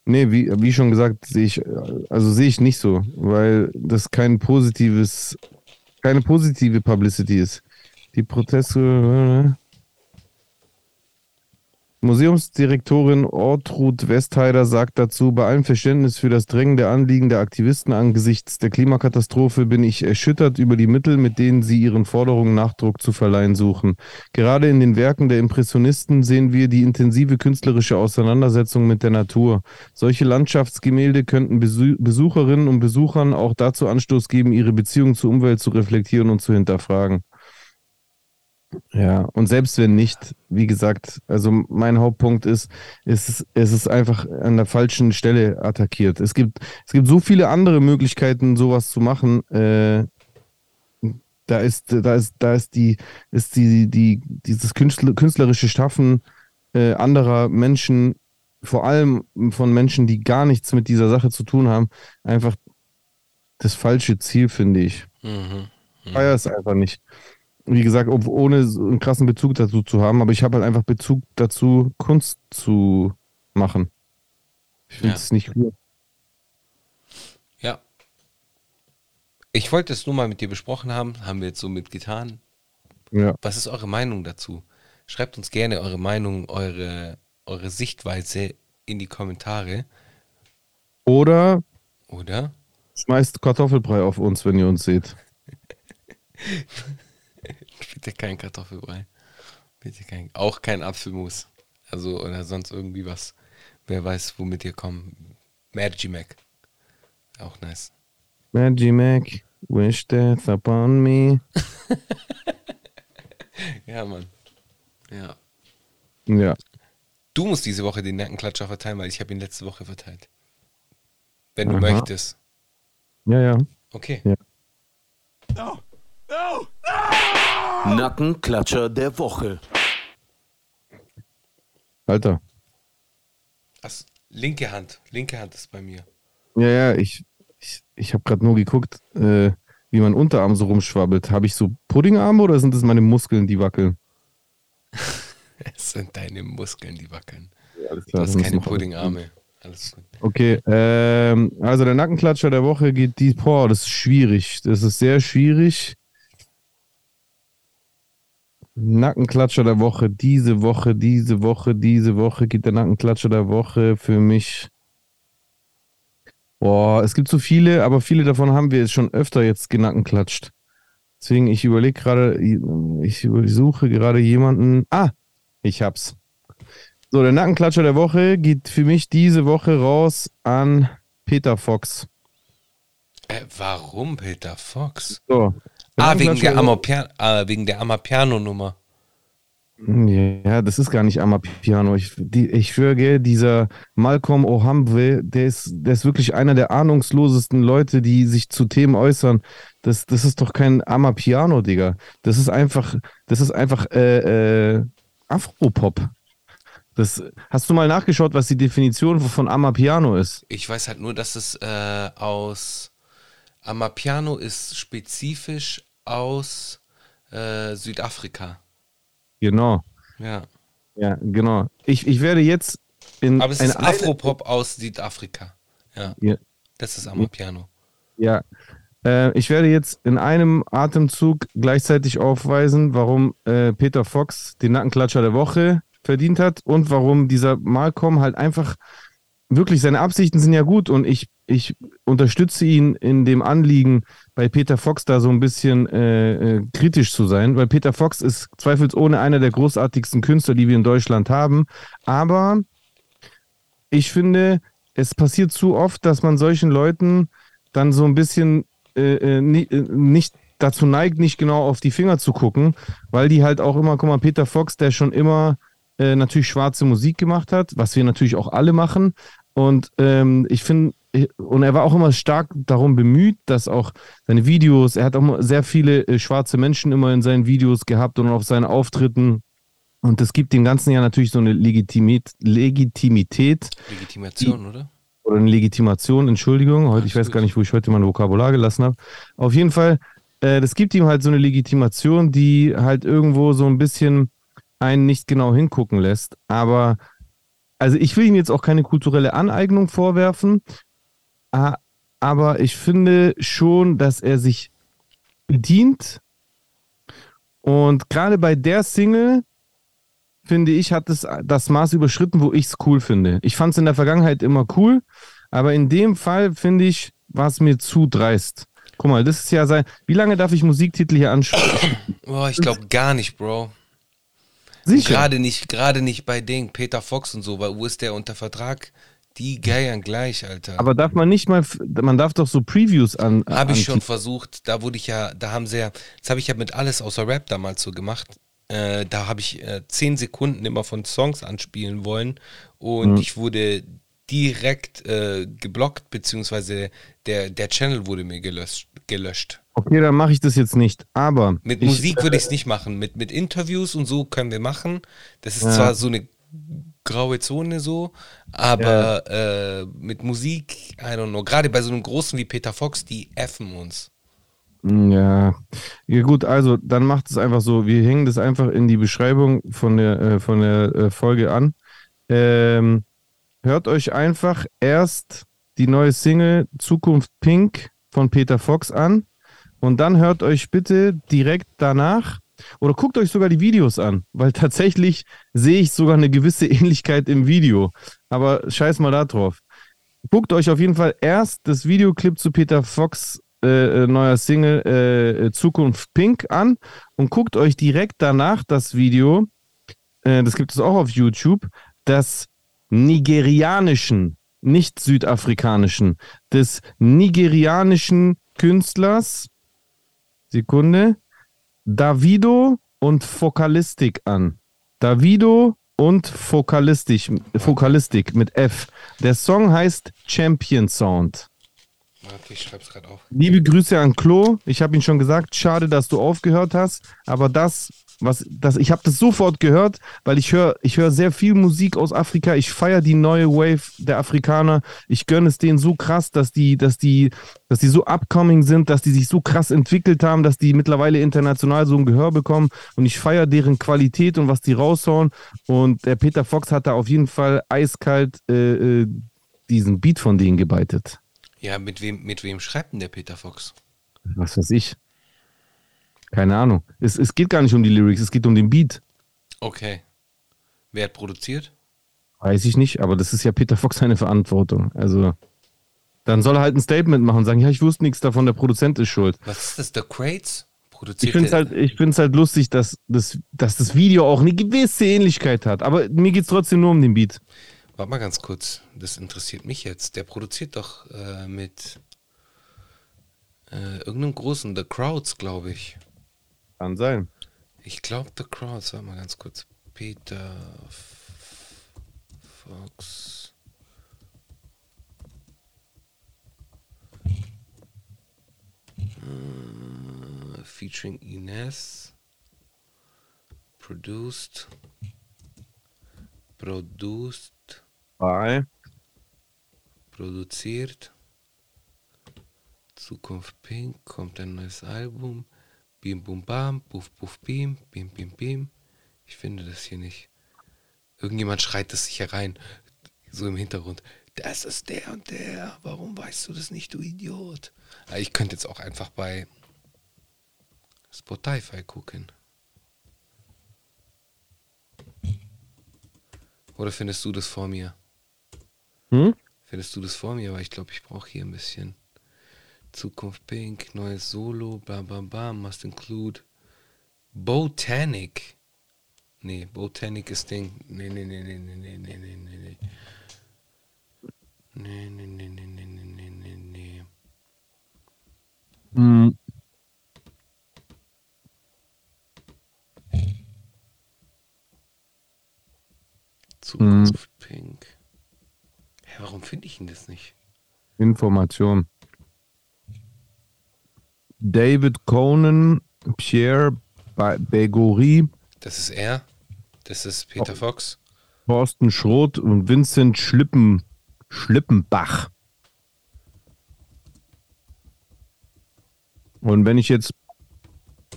Nee, wie, wie schon gesagt, sehe ich, also sehe ich nicht so, weil das kein positives, keine positive Publicity ist. Die Proteste. Museumsdirektorin Ortrud Westheider sagt dazu, bei allem Verständnis für das drängende Anliegen der Aktivisten angesichts der Klimakatastrophe bin ich erschüttert über die Mittel, mit denen sie ihren Forderungen Nachdruck zu verleihen suchen. Gerade in den Werken der Impressionisten sehen wir die intensive künstlerische Auseinandersetzung mit der Natur. Solche Landschaftsgemälde könnten Besu Besucherinnen und Besuchern auch dazu Anstoß geben, ihre Beziehung zur Umwelt zu reflektieren und zu hinterfragen. Ja, und selbst wenn nicht, wie gesagt, also mein Hauptpunkt ist, es ist, es ist einfach an der falschen Stelle attackiert. Es gibt, es gibt so viele andere Möglichkeiten, sowas zu machen. Äh, da ist, da ist, da ist die, ist die, die, dieses Künstler, künstlerische Schaffen äh, anderer Menschen, vor allem von Menschen, die gar nichts mit dieser Sache zu tun haben, einfach das falsche Ziel, finde ich. Mhm. Feier es einfach nicht. Wie gesagt, ohne einen krassen Bezug dazu zu haben, aber ich habe halt einfach Bezug dazu, Kunst zu machen. Ich finde Ja. es nicht cool. Ja. Ich wollte es nur mal mit dir besprochen haben, haben wir jetzt so mitgetan. Ja. Was ist eure Meinung dazu? Schreibt uns gerne eure Meinung, eure, eure Sichtweise in die Kommentare. Oder Oder? schmeißt Kartoffelbrei auf uns, wenn ihr uns seht. Bitte kein Kartoffelbrei. Bitte kein. Auch kein Apfelmus. Also, oder sonst irgendwie was. Wer weiß, womit ihr kommt. Magic Mac. Auch nice. Maggie Mac, wish death upon me. Ja, Mann. Ja. Ja. Du musst diese Woche den Nackenklatscher verteilen, weil ich habe ihn letzte Woche verteilt. Wenn du Aha. möchtest. Ja, ja. Okay. Ja. Nackenklatscher der Woche. Alter. Das, linke Hand. Linke Hand ist bei mir. Ja, ja, ich, ich, ich habe gerade nur geguckt, äh, wie mein Unterarm so rumschwabbelt. Habe ich so Puddingarme oder sind das meine Muskeln, die wackeln? Es sind deine Muskeln, die wackeln. Alles Du hast keine Puddingarme. Alles gut. Okay, ähm, also der Nackenklatscher der Woche geht die, boah, das ist schwierig. Das ist sehr schwierig. Nackenklatscher der Woche, diese Woche, diese Woche, diese Woche geht der Nackenklatscher der Woche für mich. Boah, es gibt so viele, aber viele davon haben wir jetzt schon öfter jetzt genackenklatscht. Deswegen, ich überlege gerade, ich suche gerade jemanden. Ah, ich hab's. So, der Nackenklatscher der Woche geht für mich diese Woche raus an Peter Fox. Äh, warum Peter Fox? So. Der Ah, wegen der, Amapiano, ah, wegen der Amapiano-Nummer. Ja, das ist gar nicht Amapiano. Ich, die, ich schwöre, dieser Malcolm O'Humphrey, der ist, der ist wirklich einer der ahnungslosesten Leute, die sich zu Themen äußern. Das, das ist doch kein Amapiano, Digga. Das ist einfach, das ist einfach äh, äh, Afropop. Das, hast du mal nachgeschaut, was die Definition von Amapiano ist? Ich weiß halt nur, dass es äh, aus Amapiano ist spezifisch aus äh, Südafrika. Genau. Ja. Ja, genau. Ich, ich werde jetzt in Aber es ist Afropop aus Südafrika. Ja. Ja. Das ist Amapiano. Ja. Äh, ich werde jetzt in einem Atemzug gleichzeitig aufweisen, warum äh, Peter Fox den Nackenklatscher der Woche verdient hat und warum dieser Malcolm halt einfach wirklich seine Absichten sind ja gut und ich, ich unterstütze ihn in dem Anliegen, bei Peter Fox da so ein bisschen äh, äh, kritisch zu sein, weil Peter Fox ist zweifelsohne einer der großartigsten Künstler, die wir in Deutschland haben. Aber ich finde, es passiert zu oft, dass man solchen Leuten dann so ein bisschen äh, äh, äh, nicht dazu neigt, nicht genau auf die Finger zu gucken, weil die halt auch immer, guck mal, Peter Fox, der schon immer äh, natürlich schwarze Musik gemacht hat, was wir natürlich auch alle machen. Und ähm, ich finde, und er war auch immer stark darum bemüht, dass auch seine Videos, er hat auch sehr viele äh, schwarze Menschen immer in seinen Videos gehabt und auf seinen Auftritten. Und das gibt dem Ganzen ja natürlich so eine Legitimit Legitimität Legitimation, oder? oder eine Legitimation, Entschuldigung. Heute, ich weiß gut. gar nicht, wo ich heute mein Vokabular gelassen habe. Auf jeden Fall, äh, das gibt ihm halt so eine Legitimation, die halt irgendwo so ein bisschen einen nicht genau hingucken lässt. Aber, also ich will ihm jetzt auch keine kulturelle Aneignung vorwerfen, aber ich finde schon, dass er sich bedient. Und gerade bei der Single, finde ich, hat es das Maß überschritten, wo ich es cool finde. Ich fand es in der Vergangenheit immer cool, aber in dem Fall, finde ich, war es mir zu dreist. Guck mal, das ist ja sein. Wie lange darf ich Musiktitel hier anschauen? Boah, ich glaube gar nicht, Bro. Sicher. Gerade nicht, gerade nicht bei Ding, Peter Fox und so, weil wo ist der unter Vertrag? Die geiern gleich, Alter. Aber darf man nicht mal, man darf doch so Previews an. Habe ich schon versucht, da wurde ich ja, da haben sie ja, das habe ich ja mit alles außer Rap damals so gemacht. Äh, da habe ich äh, zehn Sekunden immer von Songs anspielen wollen und ich wurde direkt äh, geblockt, beziehungsweise der, der Channel wurde mir gelöscht. gelöscht. Okay, dann mache ich das jetzt nicht. Aber Mit ich, Musik würde ich es nicht machen. Mit, mit Interviews und so können wir machen. Das ist Ja. zwar so eine graue Zone so, aber äh, mit Musik, I don't know. Gerade bei so einem großen wie Peter Fox, die effen uns. Ja. ja, gut, also dann macht es einfach so. Wir hängen das einfach in die Beschreibung von der, äh, von der äh, Folge an. Ähm, hört euch einfach erst die neue Single Zukunft Pink von Peter Fox an und dann hört euch bitte direkt danach oder guckt euch sogar die Videos an, weil tatsächlich sehe ich sogar eine gewisse Ähnlichkeit im Video. Aber scheiß mal da drauf. Guckt euch auf jeden Fall erst das Videoclip zu Peter Fox äh, äh, neuer Single äh, äh, Zukunft Pink an und guckt euch direkt danach das Video, äh, das gibt es auch auf YouTube, des nigerianischen, nicht südafrikanischen, des nigerianischen Künstlers, Sekunde, Davido und Fokalistik an. Davido und Fokalistik, Fokalistik mit F. Der Song heißt Champion Sound. Warte, ich schreib's gerade auf. Liebe Grüße an Klo. Ich habe ihn schon gesagt, schade, dass du aufgehört hast, aber das was das ich habe das sofort gehört, weil ich höre ich höre sehr viel Musik aus Afrika. Ich feiere die neue Wave der Afrikaner. Ich gönne es denen so krass, dass die dass die dass die so upcoming sind, dass die sich so krass entwickelt haben, dass die mittlerweile international so ein Gehör bekommen und ich feiere deren Qualität und was die raushauen und der Peter Fox hat da auf jeden Fall eiskalt äh, äh, diesen Beat von denen gebeitet. Ja, mit wem, mit wem schreibt denn der Peter Fox? Was weiß ich. Keine Ahnung. Es, es geht gar nicht um die Lyrics, es geht um den Beat. Okay. Wer hat produziert? Weiß ich nicht, aber das ist ja Peter Fox seine Verantwortung. Also, dann soll er halt ein Statement machen und sagen, ja, ich wusste nichts davon, der Produzent ist schuld. Was ist das? The Crates? Ich Produziert finde es halt, ich find's halt lustig, dass das, dass das Video auch eine gewisse Ähnlichkeit hat. Aber mir geht es trotzdem nur um den Beat. Warte mal ganz kurz. Das interessiert mich jetzt. Der produziert doch äh, mit äh, irgendeinem großen The Crowds, glaube ich. Kann sein. Ich glaube The Crowds. Warte mal ganz kurz. Peter Fox. Äh, featuring Ines. Produced. Produced. Bye. produziert. Zukunft Pink, kommt ein neues Album. Bim Bum Bam, Puff Puff Bim, Bim Bim Bim. Ich finde das hier nicht. Irgendjemand schreit das sicher rein. So im Hintergrund. Das ist der und der. Warum weißt du das nicht, du Idiot? Aber Ich könnte jetzt auch einfach bei Spotify gucken. Oder findest du das vor mir? Hm? Findest du das vor mir? Aber ich glaube, ich brauche hier ein bisschen Zukunft Pink, neues Solo, bam bam bam, must include Botanic. Nee, Botanic ist Ding. Nee, nee, nee, nee, nee, nee, nee, nee, nee, nee. Nee, nee, nee, nee, nee, nee, nee, nee, nee. Hm. Zukunft Pink. Hä, warum finde ich denn das nicht? Information. David Conan, Pierre Begory, Das ist er. Das ist Peter Fox. Thorsten Schroth und Vincent Schlippen, Schlippenbach. Und wenn ich jetzt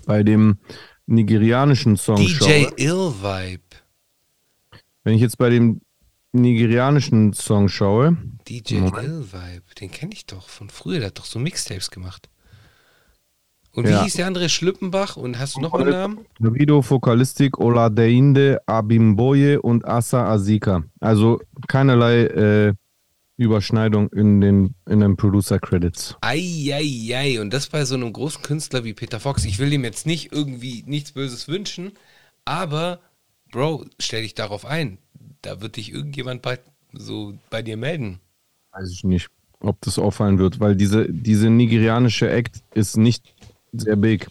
bei dem nigerianischen Song DJ schaue, Ill Vibe. wenn ich jetzt bei dem nigerianischen Song schaue, DJ Moment. Ill Vibe, den kenne ich doch von früher, der hat doch so Mixtapes gemacht. Und wie Ja. hieß der andere? Schlippenbach? Und hast du noch einen Namen? Davido, Fokalistik, Oladeinde, Abimboye und Asa Azika. Also keinerlei äh, Überschneidung in den, in den Producer-Credits. Eieiei. Und das bei so einem großen Künstler wie Peter Fox. Ich will ihm jetzt nicht irgendwie nichts Böses wünschen, aber Bro, stell dich darauf ein. Da wird dich irgendjemand bei, so bei dir melden. Weiß ich nicht, ob das auffallen wird, weil diese, diese nigerianische Act ist nicht sehr big.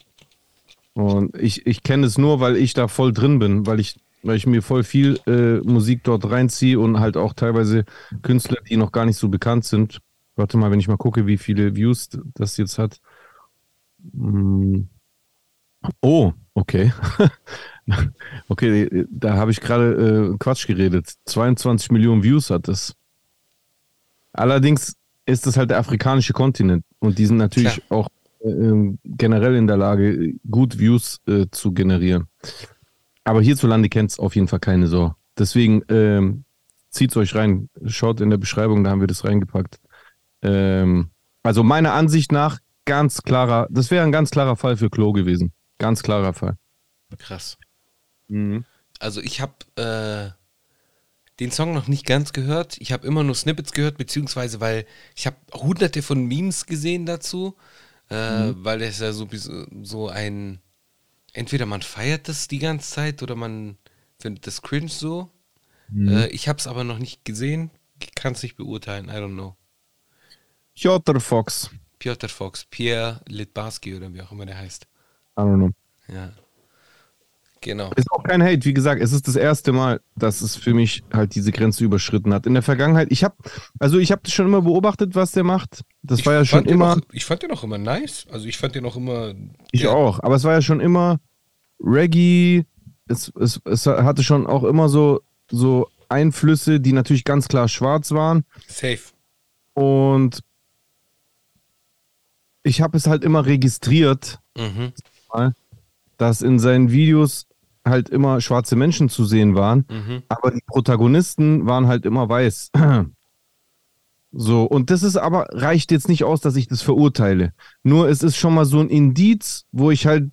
Und ich, ich kenne es nur, weil ich da voll drin bin, weil ich, weil ich mir voll viel äh, Musik dort reinziehe und halt auch teilweise Künstler, die noch gar nicht so bekannt sind. Warte mal, wenn ich mal gucke, wie viele Views das jetzt hat. Hm. Oh, okay. okay, da habe ich gerade äh, Quatsch geredet. 22 Millionen Views hat das. Allerdings ist das halt der afrikanische Kontinent und die sind natürlich auch äh, generell in der Lage, gut Views äh, zu generieren. Aber hierzulande kennt es auf jeden Fall keine so. Deswegen ähm, zieht es euch rein. Schaut in der Beschreibung, da haben wir das reingepackt. Ähm, also meiner Ansicht nach ganz klarer, das wäre ein ganz klarer Fall für Klo gewesen. Ganz klarer Fall. Krass. Mhm. Also ich habe äh, den Song noch nicht ganz gehört. Ich habe immer nur Snippets gehört, beziehungsweise weil ich habe hunderte von Memes gesehen dazu, äh, weil es ja so, bis- so ein, entweder man feiert das die ganze Zeit oder man findet das cringe so. Äh, ich habe es aber noch nicht gesehen, kann es nicht beurteilen, I don't know. Piotr Fox. Piotr Fox, Pierre Litbarski oder wie auch immer der heißt. I don't know. Ja. Genau. Ist auch kein Hate, wie gesagt, es ist das erste Mal, dass es für mich halt diese Grenze überschritten hat. In der Vergangenheit, ich habe, also ich habe schon immer beobachtet, was der macht. Das war ja schon immer, Auch, ich fand den auch immer nice. Also ich fand den auch immer. ich der- auch, aber es war ja schon immer Reggae, es, es, es hatte schon auch immer so, so Einflüsse, die natürlich ganz klar schwarz waren. Safe. Und ich habe es halt immer registriert, Mhm. dass in seinen Videos halt immer schwarze Menschen zu sehen waren, Mhm. aber die Protagonisten waren halt immer weiß. So, und das ist aber, reicht jetzt nicht aus, dass ich das verurteile. Nur es ist schon mal so ein Indiz, wo ich halt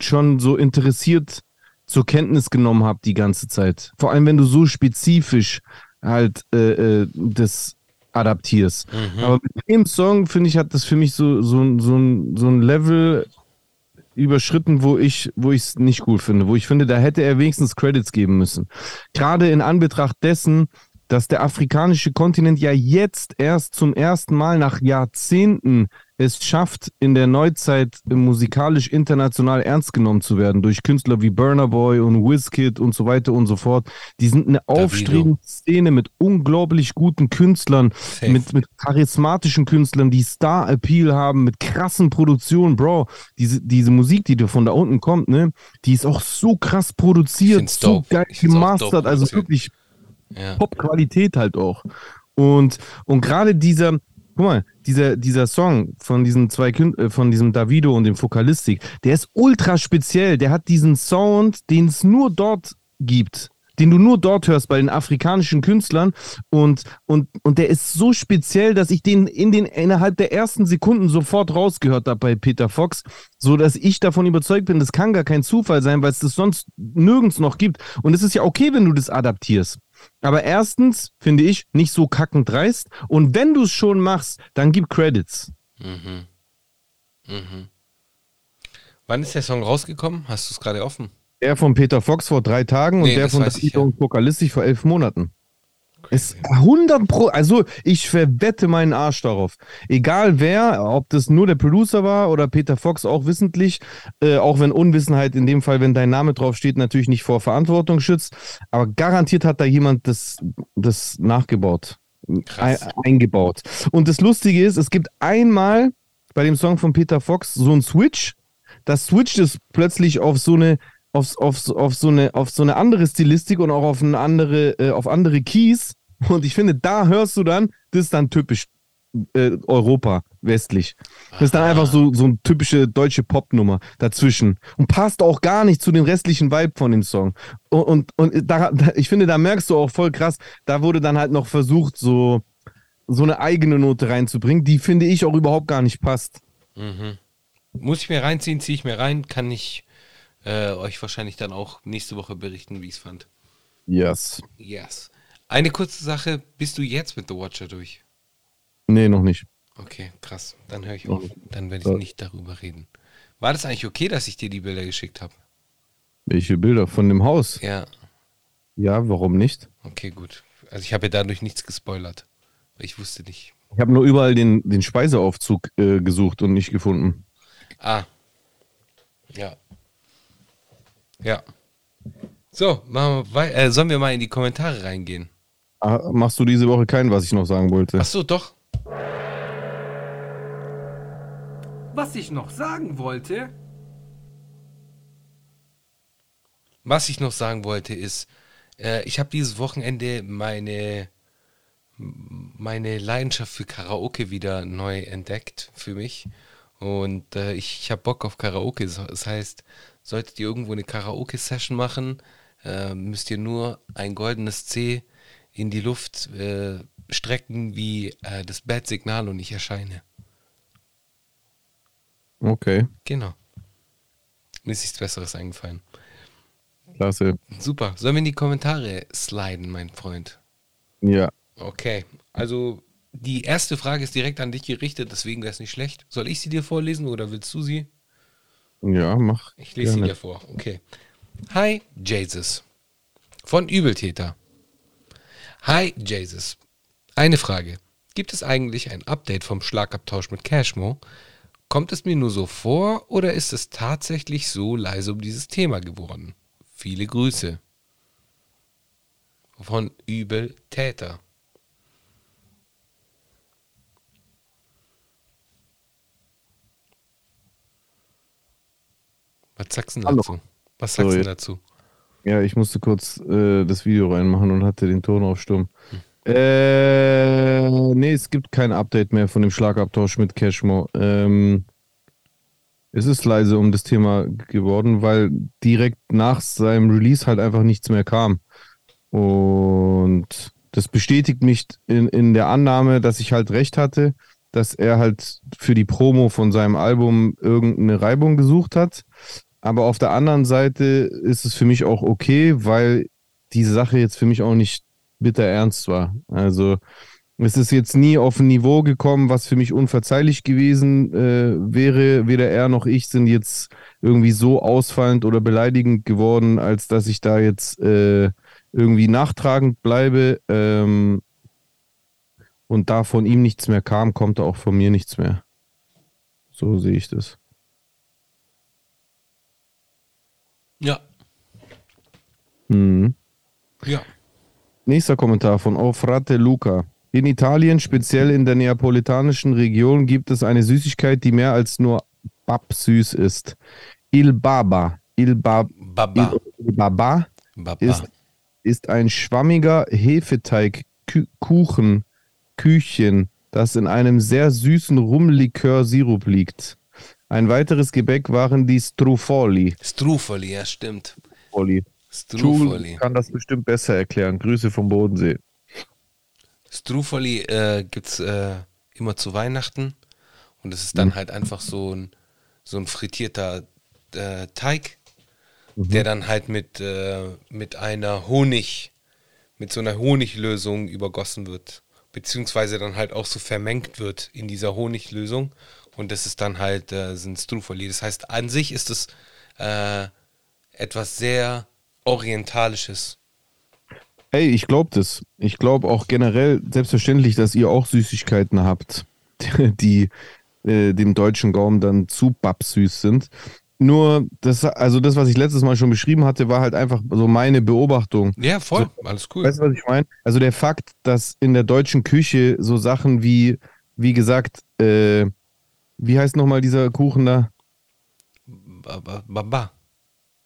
schon so interessiert zur Kenntnis genommen habe die ganze Zeit. Vor allem, wenn du so spezifisch halt äh, äh, das adaptierst. Aber mit dem Song, finde ich, hat das für mich so, so, so, ein, so ein Level überschritten, wo ich wo ich es nicht gut finde, wo ich finde, da hätte er wenigstens Credits geben müssen. Gerade in Anbetracht dessen, dass der afrikanische Kontinent ja jetzt erst zum ersten Mal nach Jahrzehnten es schafft, in der Neuzeit musikalisch international ernst genommen zu werden durch Künstler wie Burna Boy und Wizkid und so weiter und so fort. Die sind eine aufstrebende Szene mit unglaublich guten Künstlern, Safe. mit, mit charismatischen Künstlern, die Star-Appeal haben, mit krassen Produktionen, Bro. Diese, diese Musik, die von da unten kommt, ne, die ist auch so krass produziert, so dope. geil gemastert, also wirklich Ja. Top-Qualität halt auch. Und, und gerade dieser, guck mal, dieser, dieser Song von diesen zwei Kün äh, von diesem Davido und dem Fokalistik, der ist ultra speziell. Der hat diesen Sound, den es nur dort gibt. Den du nur dort hörst bei den afrikanischen Künstlern und, und, und der ist so speziell, dass ich den in den innerhalb der ersten Sekunden sofort rausgehört habe bei Peter Fox, so dass ich davon überzeugt bin, das kann gar kein Zufall sein, weil es das sonst nirgends noch gibt. Und es ist ja okay, wenn du das adaptierst. Aber erstens finde ich nicht so kackend dreist. Und wenn du es schon machst, dann gib Credits. Mhm. Mhm. Wann ist der Song rausgekommen? Hast du es gerade offen? Der von Peter Fox vor drei Tagen Nee, und der von Davido ja. und Fokalistik vor elf Monaten. Ist 100 Pro, also ich verwette meinen Arsch darauf. Egal wer, ob das nur der Producer war oder Peter Fox auch wissentlich, äh, auch wenn Unwissenheit in dem Fall, wenn dein Name drauf steht, natürlich nicht vor Verantwortung schützt, aber garantiert hat da jemand das, das nachgebaut, ein, eingebaut. Und das Lustige ist, es gibt einmal bei dem Song von Peter Fox so ein Switch, das switcht es plötzlich auf so eine auf, auf, auf, so eine, auf so eine andere Stilistik und auch auf eine andere, äh, auf andere Keys. Und ich finde, da hörst du dann, das ist dann typisch äh, Europa, westlich. Das ist dann einfach so, so eine typische deutsche Popnummer dazwischen. Und passt auch gar nicht zu dem restlichen Vibe von dem Song. Und, und, und da, da, ich finde, da merkst du auch voll krass, da wurde dann halt noch versucht, so, so eine eigene Note reinzubringen, die finde ich auch überhaupt gar nicht passt. Muss ich mir reinziehen, ziehe ich mir rein, kann ich äh, euch wahrscheinlich dann auch nächste Woche berichten, wie ich es fand. Yes. Yes. Eine kurze Sache, bist du jetzt mit The Watcher durch? Nee, noch nicht. Okay, krass. Dann höre ich auf. Dann werde ich nicht darüber reden. War das eigentlich okay, dass ich dir die Bilder geschickt habe? Welche Bilder von dem Haus? Ja, Ja, warum nicht? okay, gut. Also ich habe ja dadurch nichts gespoilert. Ich wusste nicht. Ich habe nur überall den, den Speiseaufzug äh, gesucht und nicht gefunden. Ah. Ja. Ja. So, machen wir äh, sollen wir mal in die Kommentare reingehen? Ah, Machst du diese Woche kein, was ich noch sagen wollte? Ach so, doch. Was ich noch sagen wollte. Was ich noch sagen wollte ist, äh, ich habe dieses Wochenende meine meine Leidenschaft für Karaoke wieder neu entdeckt für mich und äh, ich, ich habe Bock auf Karaoke. Das heißt, solltet ihr irgendwo eine Karaoke-Session machen, äh, müsst ihr nur ein goldenes C in die Luft äh, strecken wie äh, das Bad-Signal und ich erscheine. Okay, Genau. Mir ist nichts Besseres eingefallen. klasse. Super. Sollen wir in die Kommentare sliden, mein Freund? Ja. Okay. Also, die erste Frage ist direkt an dich gerichtet, deswegen wäre es nicht schlecht. Soll ich sie dir vorlesen oder willst du sie? Ja, mach. Ich lese sie gerne. dir vor. Okay. Hi, Jesus. Von Übeltäter. Hi, Jesus. Eine Frage. Gibt es eigentlich ein Update vom Schlagabtausch mit Cashmo? Kommt es mir nur so vor oder ist es tatsächlich so leise um dieses Thema geworden? Viele Grüße. Von Übeltäter. Was sagst du Hallo. dazu? Was sagst du dazu? Ja, ich musste kurz äh, das Video reinmachen und hatte den Ton auf Stumm. Hm. Äh, nee, es gibt kein Update mehr von dem Schlagabtausch mit Cashmo. Ähm, es ist leise um das Thema geworden, weil direkt nach seinem Release halt einfach nichts mehr kam. Und das bestätigt mich in, in der Annahme, dass ich halt recht hatte, dass er halt für die Promo von seinem Album irgendeine Reibung gesucht hat. Aber auf der anderen Seite ist es für mich auch okay, weil die Sache jetzt für mich auch nicht bitter ernst war. Also es ist jetzt nie auf ein Niveau gekommen, was für mich unverzeihlich gewesen äh, wäre. Weder er noch ich sind jetzt irgendwie so ausfallend oder beleidigend geworden, als dass ich da jetzt äh, irgendwie nachtragend bleibe. Ähm, und da von ihm nichts mehr kam, kommt auch von mir nichts mehr. So sehe ich das. Ja. Mhm. Ja. Nächster Kommentar von Ofrate Luca. In Italien, speziell in der neapolitanischen Region, gibt es eine Süßigkeit, die mehr als nur babsüß ist. Il Baba. Il, ba Baba. Il Baba Baba. ist, ist ein schwammiger Hefeteig-Kuchen, Küchen, das in einem sehr süßen Rumlikör-Sirup liegt. Ein weiteres Gebäck waren die Strufoli. Strufoli, ja, stimmt. Olli. Strufoli. Kann das bestimmt besser erklären. Grüße vom Bodensee. Strufoli äh, gibt es äh, immer zu Weihnachten. Und es ist dann halt einfach so ein, so ein frittierter äh, Teig, der dann halt mit, äh, mit einer Honig, mit so einer Honiglösung übergossen wird. Beziehungsweise dann halt auch so vermengt wird in dieser Honiglösung. Und das ist dann halt äh, sind Strufoli. Das heißt, an sich ist es äh, etwas sehr Orientalisches. Ey, ich glaube das. Ich glaube auch generell selbstverständlich, dass ihr auch Süßigkeiten habt, die äh, dem deutschen Gaumen dann zu babsüß sind. Nur, das, also das, was ich letztes Mal schon beschrieben hatte, war halt einfach so meine Beobachtung. Ja, voll. Alles cool. Weißt du, was ich meine? Also der Fakt, dass in der deutschen Küche so Sachen wie, wie gesagt, äh, wie heißt nochmal dieser Kuchen da? Baba.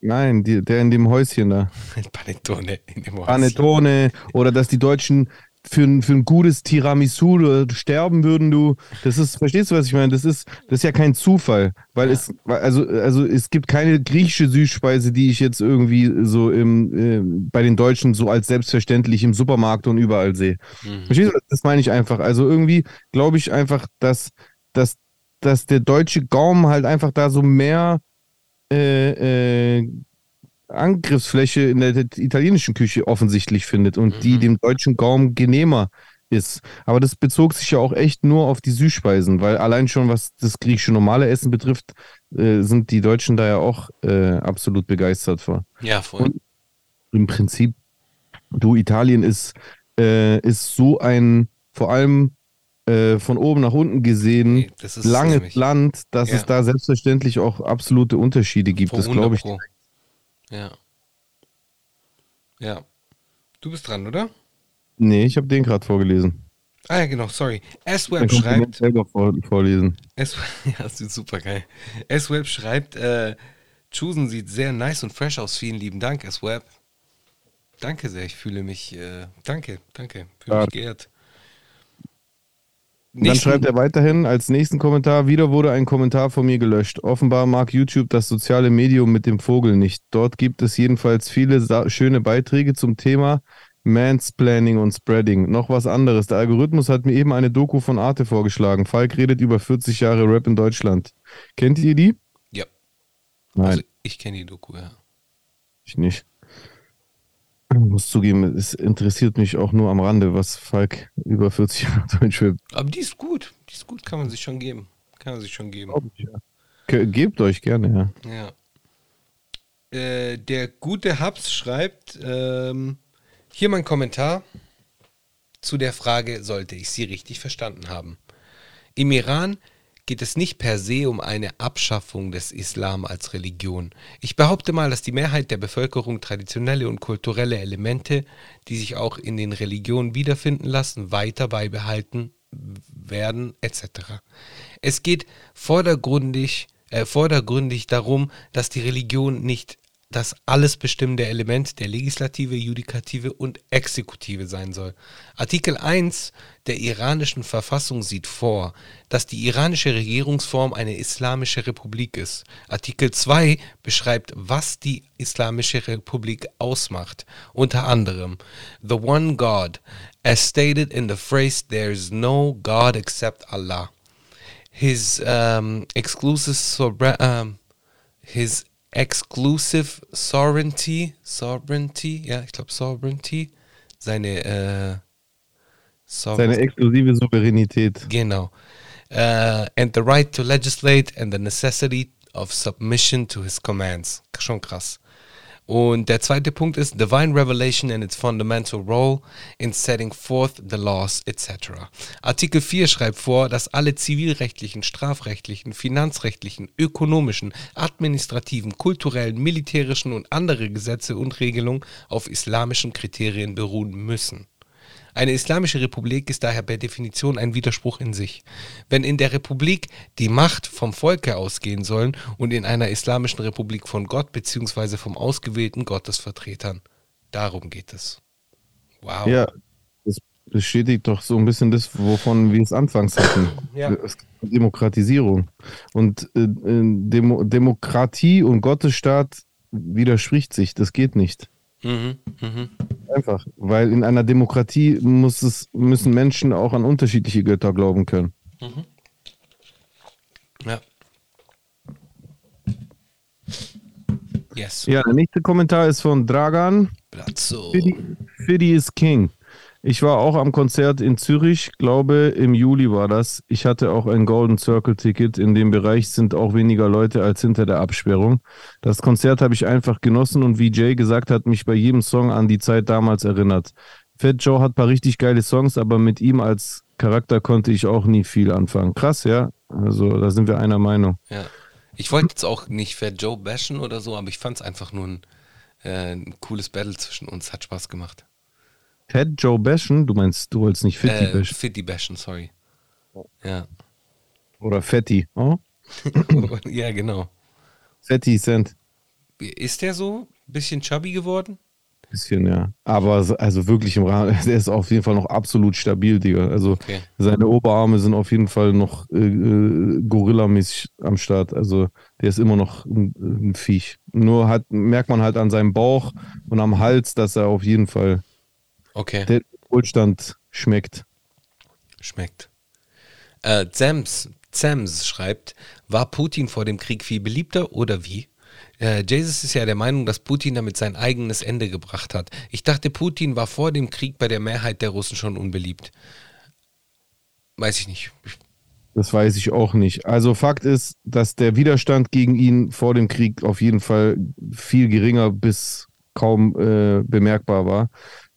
Nein, die, der in dem Häuschen da. Panettone in dem Häuschen. Panettone oder dass die Deutschen für, ein- für ein gutes Tiramisu äh, sterben würden, du. Das ist, verstehst du, was ich meine? Das ist, das ist ja kein Zufall, weil es, weil- also, also es gibt keine griechische Süßspeise, die ich jetzt irgendwie so im, äh, bei den Deutschen so als selbstverständlich im Supermarkt und überall sehe. Verstehst du? Das meine ich einfach. Also irgendwie glaube ich einfach, dass, dass, dass der deutsche Gaumen halt einfach da so mehr äh, äh, Angriffsfläche in der italienischen Küche offensichtlich findet und die dem deutschen Gaumen genehmer ist. Aber das bezog sich ja auch echt nur auf die Süßspeisen, weil allein schon was das griechische normale Essen betrifft, äh, sind die Deutschen da ja auch äh, absolut begeistert vor. Ja, voll. Im Prinzip, du, Italien ist, äh, ist so ein, vor allem äh, von oben nach unten gesehen, Nee, das langes nämlich. Land, dass Ja. es da selbstverständlich auch absolute Unterschiede gibt. Vor Das glaube ich. 100 Pro. Ja. Ja. Du bist dran, oder? Nee, ich habe den gerade vorgelesen. Ah ja, genau, sorry. S-Web schreibt, selber vor, vorlesen. S ja, das ist super geil. S-Web schreibt, äh, Chusen sieht sehr nice und fresh aus. Vielen lieben Dank, S-Web. Danke sehr, ich fühle mich, äh, danke, danke, fühle mich Ja. Geehrt. Dann Nächsten- schreibt er weiterhin als nächsten Kommentar, wieder wurde ein Kommentar von mir gelöscht. Offenbar mag YouTube das soziale Medium mit dem Vogel nicht. Dort gibt es jedenfalls viele schöne Beiträge zum Thema Mansplaining und Spreading. Noch was anderes. Der Algorithmus hat mir eben eine Doku von Arte vorgeschlagen. Falk redet über 40 Jahre Rap in Deutschland. Kennt ihr die? Ja, Nein, also ich kenne die Doku, ja. ich nicht. Ich muss zugeben, es interessiert mich auch nur am Rande, was Falk über 40 Jahre Deutschrap Aber die ist gut, die ist gut, kann man sich schon geben. Kann man sich schon geben. Ge- Gebt euch gerne, ja. Ja. Äh, der gute Hubs schreibt, ähm, hier mein Kommentar zu der Frage, sollte ich sie richtig verstanden haben. Im Iran geht es nicht per se um eine Abschaffung des Islam als Religion. Ich behaupte mal, dass die Mehrheit der Bevölkerung traditionelle und kulturelle Elemente, die sich auch in den Religionen wiederfinden lassen, weiter beibehalten werden etc. Es geht vordergründig, äh, vordergründig darum, dass die Religion nicht das alles bestimmende Element der Legislative, Judikative und Exekutive sein soll. Artikel 1 der iranischen Verfassung sieht vor, dass die iranische Regierungsform eine islamische Republik ist. Artikel 2 beschreibt, was die islamische Republik ausmacht. Unter anderem The One God, as stated in the phrase There is no God except Allah. His um, exclusive sobra- um, his exclusive sovereignty, sovereignty, ja, ich glaube sovereignty, seine äh, sover- Seine exklusive Souveränität. Genau. Uh, and the right to legislate and the necessity of submission to his commands. Schon krass. Und der zweite Punkt ist Divine Revelation and its fundamental role in setting forth the laws etc. Artikel 4 schreibt vor, dass alle zivilrechtlichen, strafrechtlichen, finanzrechtlichen, ökonomischen, administrativen, kulturellen, militärischen und andere Gesetze und Regelungen auf islamischen Kriterien beruhen müssen. Eine islamische Republik ist daher per Definition ein Widerspruch in sich. Wenn in der Republik die Macht vom Volke ausgehen sollen und in einer islamischen Republik von Gott bzw. vom ausgewählten Gottesvertretern. Darum geht es. Wow. Ja, das bestätigt doch so ein bisschen das, wovon wir es anfangs hatten. Ja. Demokratisierung. Und äh, äh, Demo Demokratie und Gottesstaat widerspricht sich. Das geht nicht. Mhm, mhm. Einfach. Weil in einer Demokratie muss es, müssen Menschen auch an unterschiedliche Götter glauben können. Ja. Yes. Ja, der nächste Kommentar ist von Dragan. Brazzo. Fiddy, Fiddy is King. Ich war auch am Konzert in Zürich, glaube im Juli war das. Ich hatte auch ein Golden Circle Ticket. In dem Bereich sind auch weniger Leute als hinter der Absperrung. Das Konzert habe ich einfach genossen und wie Jay gesagt hat, mich bei jedem Song an die Zeit damals erinnert. Fat Joe hat ein paar richtig geile Songs, aber mit ihm als Charakter konnte ich auch nie viel anfangen. Krass, ja. Also da sind wir einer Meinung. Ja. Ich wollte jetzt auch nicht Fat Joe bashen oder so, aber ich fand es einfach nur ein, äh, ein cooles Battle zwischen uns. Hat Spaß gemacht. Fat Joe bashen, du meinst, du wolltest nicht Fitty Äh, bashen. Fitty bashen, sorry. Ja. Oder Fatty. Oh? ja, genau. Fatty Cent. Ist der so ein bisschen chubby geworden? Bisschen, ja. Aber so- also wirklich im Rahmen, der ist auf jeden Fall noch absolut stabil, Digga. Also Okay. seine Oberarme sind auf jeden Fall noch äh, äh, Gorilla-mäßig am Start. Also der ist immer noch ein, ein Viech. Nur hat, merkt man halt an seinem Bauch und am Hals, dass er auf jeden Fall Okay. der Wohlstand schmeckt. Schmeckt. Äh, Zems, Zems schreibt, war Putin vor dem Krieg viel beliebter oder wie? Äh, Jesus ist ja der Meinung, dass Putin damit sein eigenes Ende gebracht hat. Ich dachte, Putin war vor dem Krieg bei der Mehrheit der Russen schon unbeliebt. Weiß ich nicht. Ich, Das weiß ich auch nicht. Also Fakt ist, dass der Widerstand gegen ihn vor dem Krieg auf jeden Fall viel geringer bis kaum äh, bemerkbar war.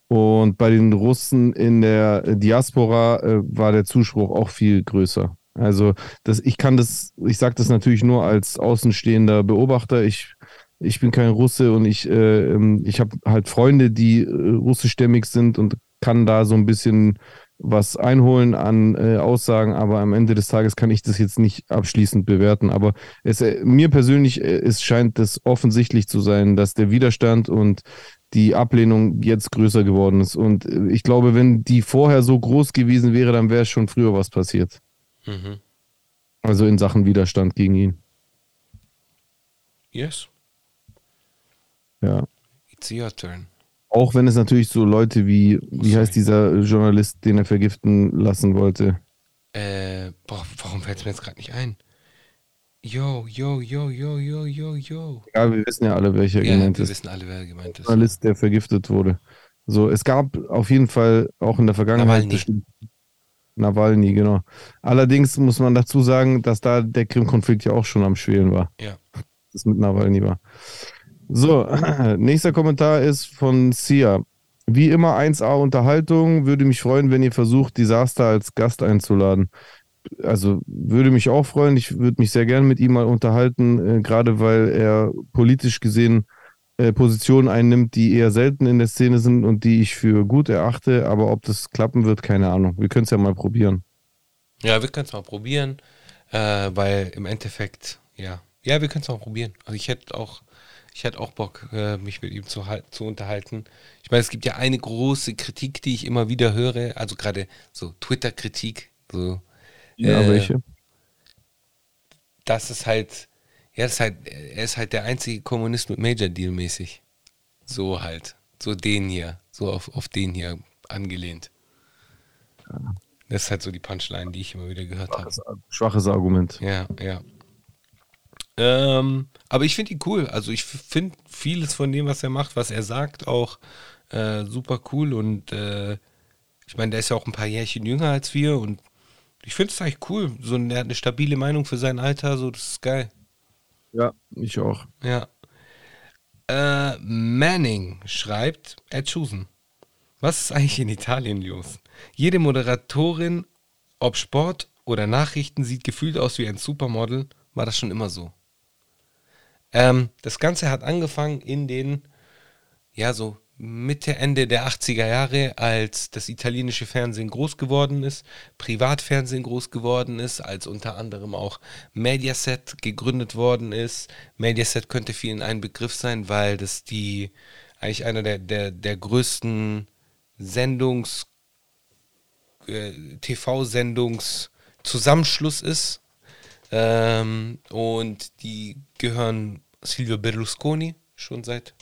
Und bei den Russen in der Diaspora äh, war der Zuspruch auch viel größer. Also das, ich kann das, ich sage das natürlich nur als außenstehender Beobachter. Ich ich bin kein Russe und ich, äh, ähm, ich habe halt Freunde, die äh, russischstämmig sind und kann da so ein bisschen was einholen an äh, Aussagen, aber am Ende des Tages kann ich das jetzt nicht abschließend bewerten. Aber es, äh, mir persönlich, äh, es scheint es offensichtlich zu sein, dass der Widerstand und die Ablehnung jetzt größer geworden ist. Und äh, ich glaube, wenn die vorher so groß gewesen wäre, dann wäre schon früher was passiert. Mhm. Also in Sachen Widerstand gegen ihn. Yes, Ja. it's your turn. Auch wenn es natürlich so Leute wie, wie heißt dieser Journalist, den er vergiften lassen wollte? Äh, boah, warum fällt es mir jetzt gerade nicht ein? Yo, yo, yo, yo, yo, yo, yo. Ja, wir wissen ja alle, welcher Ja, gemeint wir ist. wissen alle, wer gemeint ist. Journalist, der vergiftet wurde. So, es gab auf jeden Fall auch in der Vergangenheit Nawalny. bestimmt Nawalny, genau. Allerdings muss man dazu sagen, dass da der Krim-Konflikt ja auch schon am Schwelen war. Ja. Das mit Nawalny war. So, nächster Kommentar ist von Sia. Wie immer 1A Unterhaltung. Würde mich freuen, wenn ihr versucht, Disaster als Gast einzuladen. Also würde mich auch freuen. Ich würde mich sehr gerne mit ihm mal unterhalten, äh, gerade weil er politisch gesehen äh, Positionen einnimmt, die eher selten in der Szene sind und die ich für gut erachte. Aber ob das klappen wird, keine Ahnung. Wir können es ja mal probieren. Ja, wir können es mal probieren, äh, weil im Endeffekt, ja, ja, wir können es mal probieren. Also ich hätte auch, ich hätte auch Bock, äh, mich mit ihm zu, zu unterhalten. Ich meine, es gibt ja eine große Kritik, die ich immer wieder höre, also gerade so Twitter-Kritik, so, Ja, Äh, welche? das ist halt, ja, das ist halt, er ist halt der einzige Kommunist mit Major Deal mäßig. So halt, so den hier, so auf, auf den hier angelehnt. Das ist halt so die Punchline, die ich immer wieder gehört habe. Schwaches, schwaches Argument. Ja, ja. Ähm, aber ich finde ihn cool. Also ich finde vieles von dem, was er macht, was er sagt, auch äh, super cool. Und äh, ich meine, der ist ja auch ein paar Jährchen jünger als wir. Und ich finde es eigentlich cool. So, er hat eine stabile Meinung für sein Alter. So, das ist geil. Ja, ich auch. Ja. Äh, Manning schreibt, Ed Schusen. Was ist eigentlich in Italien los? Jede Moderatorin, ob Sport oder Nachrichten, sieht gefühlt aus wie ein Supermodel. War das schon immer so? Ähm, das Ganze hat angefangen in den, ja, so Mitte, Ende der 80er Jahre, als das italienische Fernsehen groß geworden ist, Privatfernsehen groß geworden ist, als unter anderem auch Mediaset gegründet worden ist. Mediaset könnte vielen ein Begriff sein, weil das die eigentlich einer der, der, der größten Sendungs, äh, TV-Sendungszusammenschluss ist. Ähm, und die gehören Silvio Berlusconi schon seit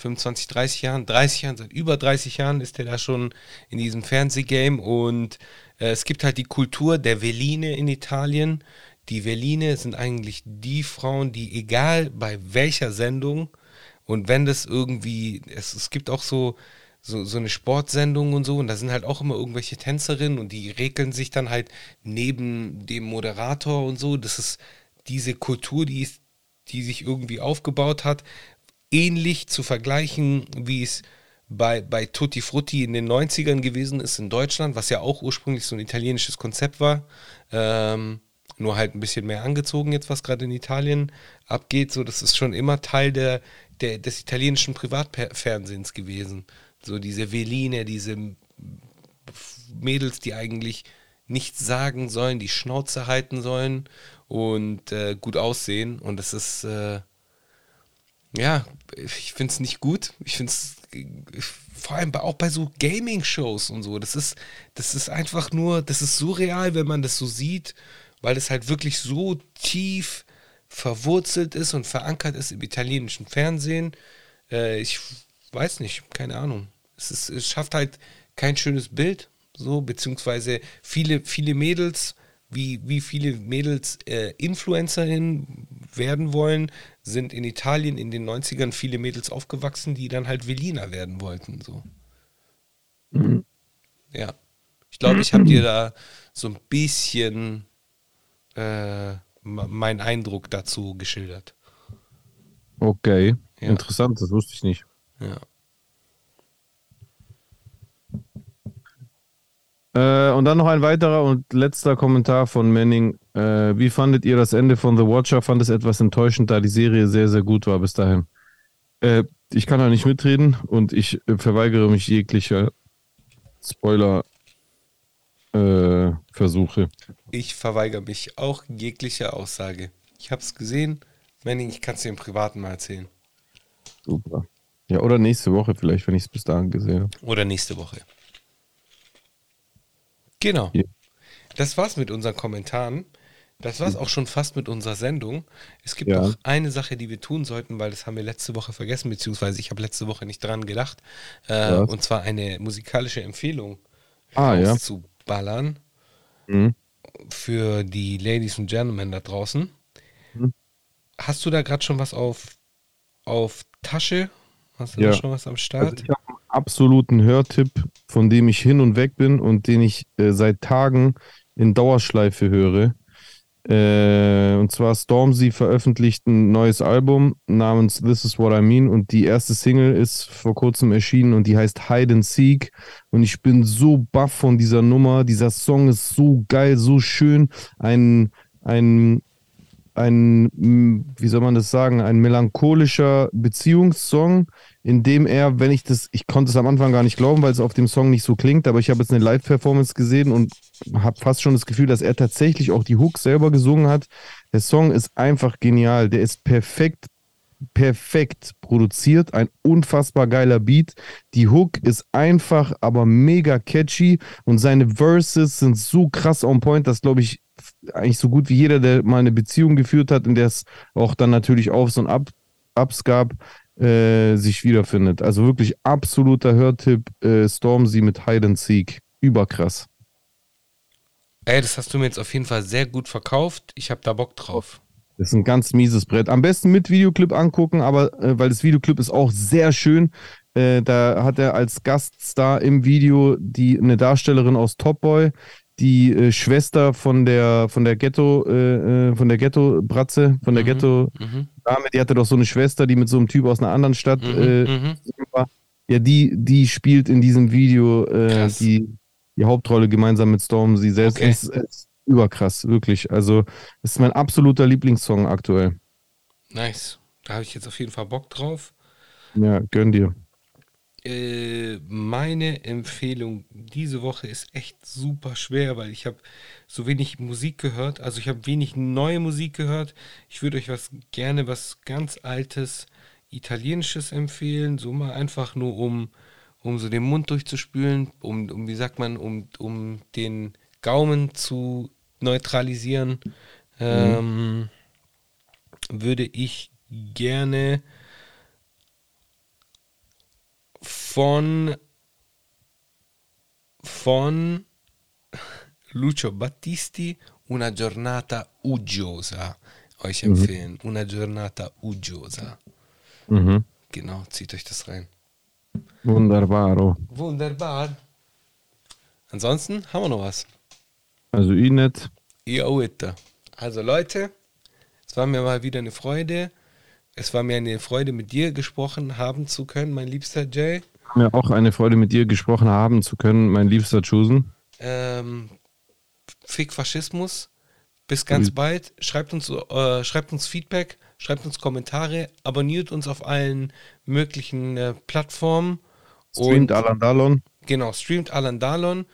25, 30 Jahren, 30 Jahren, seit über 30 Jahren ist er da schon in diesem Fernsehgame und äh, es gibt halt die Kultur der Veline in Italien. Die Veline sind eigentlich die Frauen, die egal bei welcher Sendung und wenn das irgendwie, es, es gibt auch so, so, so eine Sportsendung und so, und da sind halt auch immer irgendwelche Tänzerinnen und die regeln sich dann halt neben dem Moderator und so. Das ist diese Kultur, die, ist, die sich irgendwie aufgebaut hat, ähnlich zu vergleichen, wie es bei, bei Tutti Frutti in den 90ern gewesen ist in Deutschland, was ja auch ursprünglich so ein italienisches Konzept war. Ähm, nur halt ein bisschen mehr angezogen jetzt, was gerade in Italien abgeht. So, das ist schon immer Teil der, der, des italienischen Privatfernsehens gewesen. So diese Veline, diese Mädels, die eigentlich nichts sagen sollen, die Schnauze halten sollen und äh, gut aussehen. Und das ist, äh, ja, ich finde es nicht gut. Ich finde es vor allem auch bei so Gaming-Shows und so. Das ist, das ist einfach nur, das ist surreal, wenn man das so sieht, weil es halt wirklich so tief verwurzelt ist und verankert ist im italienischen Fernsehen. Äh, ich weiß nicht, keine Ahnung. Es, ist, es schafft halt kein schönes Bild, so, beziehungsweise viele, viele Mädels, wie, wie viele Mädels äh, Influencerinnen werden wollen, sind in Italien in den 90ern viele Mädels aufgewachsen, die dann halt Velina werden wollten. So. Ja. Ich glaube, ich habe dir da so ein bisschen äh, meinen Eindruck dazu geschildert. Okay, Ja. interessant, das wusste ich nicht. Ja. Äh, und dann noch ein weiterer und letzter Kommentar von Manning. Äh, Äh, wie fandet ihr das Ende von The Watcher? Fand es etwas enttäuschend, da die Serie sehr, sehr gut war bis dahin. Äh, ich kann da nicht mitreden und ich äh, verweigere mich jeglicher Spoiler-Versuche. Ich verweigere mich auch jeglicher Aussage. Ich habe es gesehen. Manning, ich kann es dir im Privaten mal erzählen. Super. Ja, oder nächste Woche vielleicht, wenn ich es bis dahin gesehen habe. Oder nächste Woche. Genau. Ja. Das war's mit unseren Kommentaren. Das war's auch schon fast mit unserer Sendung. Es gibt Ja. noch eine Sache, die wir tun sollten, weil das haben wir letzte Woche vergessen, beziehungsweise ich habe letzte Woche nicht dran gedacht. Äh, Was? und zwar eine musikalische Empfehlung Ah, ja. rauszuballern Mhm. für die Ladies und Gentlemen da draußen. Mhm. Hast du da gerade schon was auf, auf Tasche? Hast du Ja. da schon was am Also Start? ich habe einen absoluten Hörtipp, von dem ich hin und weg bin und den ich äh, seit Tagen in Dauerschleife höre. Äh, und zwar Stormzy veröffentlicht ein neues Album namens This Is What I Mean und die erste Single ist vor kurzem erschienen und die heißt Hide and Seek und ich bin so baff von dieser Nummer. Dieser Song ist so geil, so schön. Ein, ein ein, m, wie soll man das sagen, ein melancholischer Beziehungssong, in dem er, wenn ich das, ich konnte es am Anfang gar nicht glauben, weil es auf dem Song nicht so klingt, aber ich habe jetzt eine Live-Performance gesehen und habe fast schon das Gefühl, dass er tatsächlich auch die Hook selber gesungen hat. Der Song ist einfach genial, der ist perfekt perfekt produziert, ein unfassbar geiler Beat. Die Hook ist einfach, aber mega catchy und seine Verses sind so krass on point, dass glaube ich eigentlich so gut wie jeder, der mal eine Beziehung geführt hat, in der es auch dann natürlich Aufs und Up, Ups gab, äh, sich wiederfindet. Also wirklich absoluter Hörtipp, äh, Stormzy mit Hide and Seek. Überkrass. Ey, das hast du mir jetzt auf jeden Fall sehr gut verkauft. Ich habe da Bock drauf. Das ist ein ganz mieses Brett. Am besten mit Videoclip angucken, aber äh, weil das Videoclip ist auch sehr schön. Äh, da hat er als Gaststar im Video die eine Darstellerin aus Top Boy, die äh, Schwester von der von der Ghetto äh, äh, von der Ghetto Bratze, von der Ghetto Mhm. Dame, die hatte doch so eine Schwester, die mit so einem Typ aus einer anderen Stadt Mhm. äh, mhm. war. Ja, die die spielt in diesem Video äh, die die Hauptrolle gemeinsam mit Storm. Sie selbst Okay. ist, ist überkrass, wirklich. Also es ist mein absoluter Lieblingssong aktuell. Nice. Da habe ich jetzt auf jeden Fall Bock drauf. Ja, gönn dir. Äh, meine Empfehlung diese Woche ist echt super schwer, weil ich habe so wenig Musik gehört. Also ich habe wenig neue Musik gehört. Ich würde euch was gerne was ganz altes italienisches empfehlen, so mal einfach nur um um so den Mund durchzuspülen, um, um wie sagt man, um, um den Gaumen zu neutralisieren, ähm, würde ich gerne von von Lucio Battisti Una giornata uggiosa euch empfehlen. Una giornata uggiosa. Mhm. Genau, zieht euch das rein. Wunderbaro. Wunderbar. Ansonsten haben wir noch was. Also Inet, Ihr Oitte. Also Leute, es war mir mal wieder eine Freude. Es war mir eine Freude, mit dir gesprochen haben zu können, mein liebster Jay. mir auch eine Freude mit dir gesprochen haben zu können, mein liebster Chusen. Ähm, Fick Faschismus. Bis ganz Mhm. bald. Schreibt uns, äh, schreibt uns Feedback, schreibt uns Kommentare, abonniert uns auf allen möglichen äh, Plattformen. Streamt Und- Alan Dallon. Genau, streamt Alan Dalon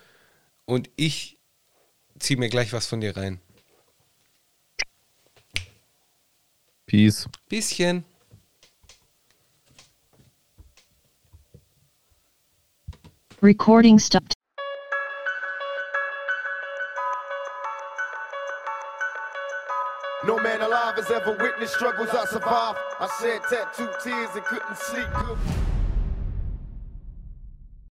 und ich ziehe mir gleich was von dir rein. Peace. Bisschen. Recording stopped. No man alive has ever witnessed struggles I survived. I shed tattooed tears and couldn't sleep good.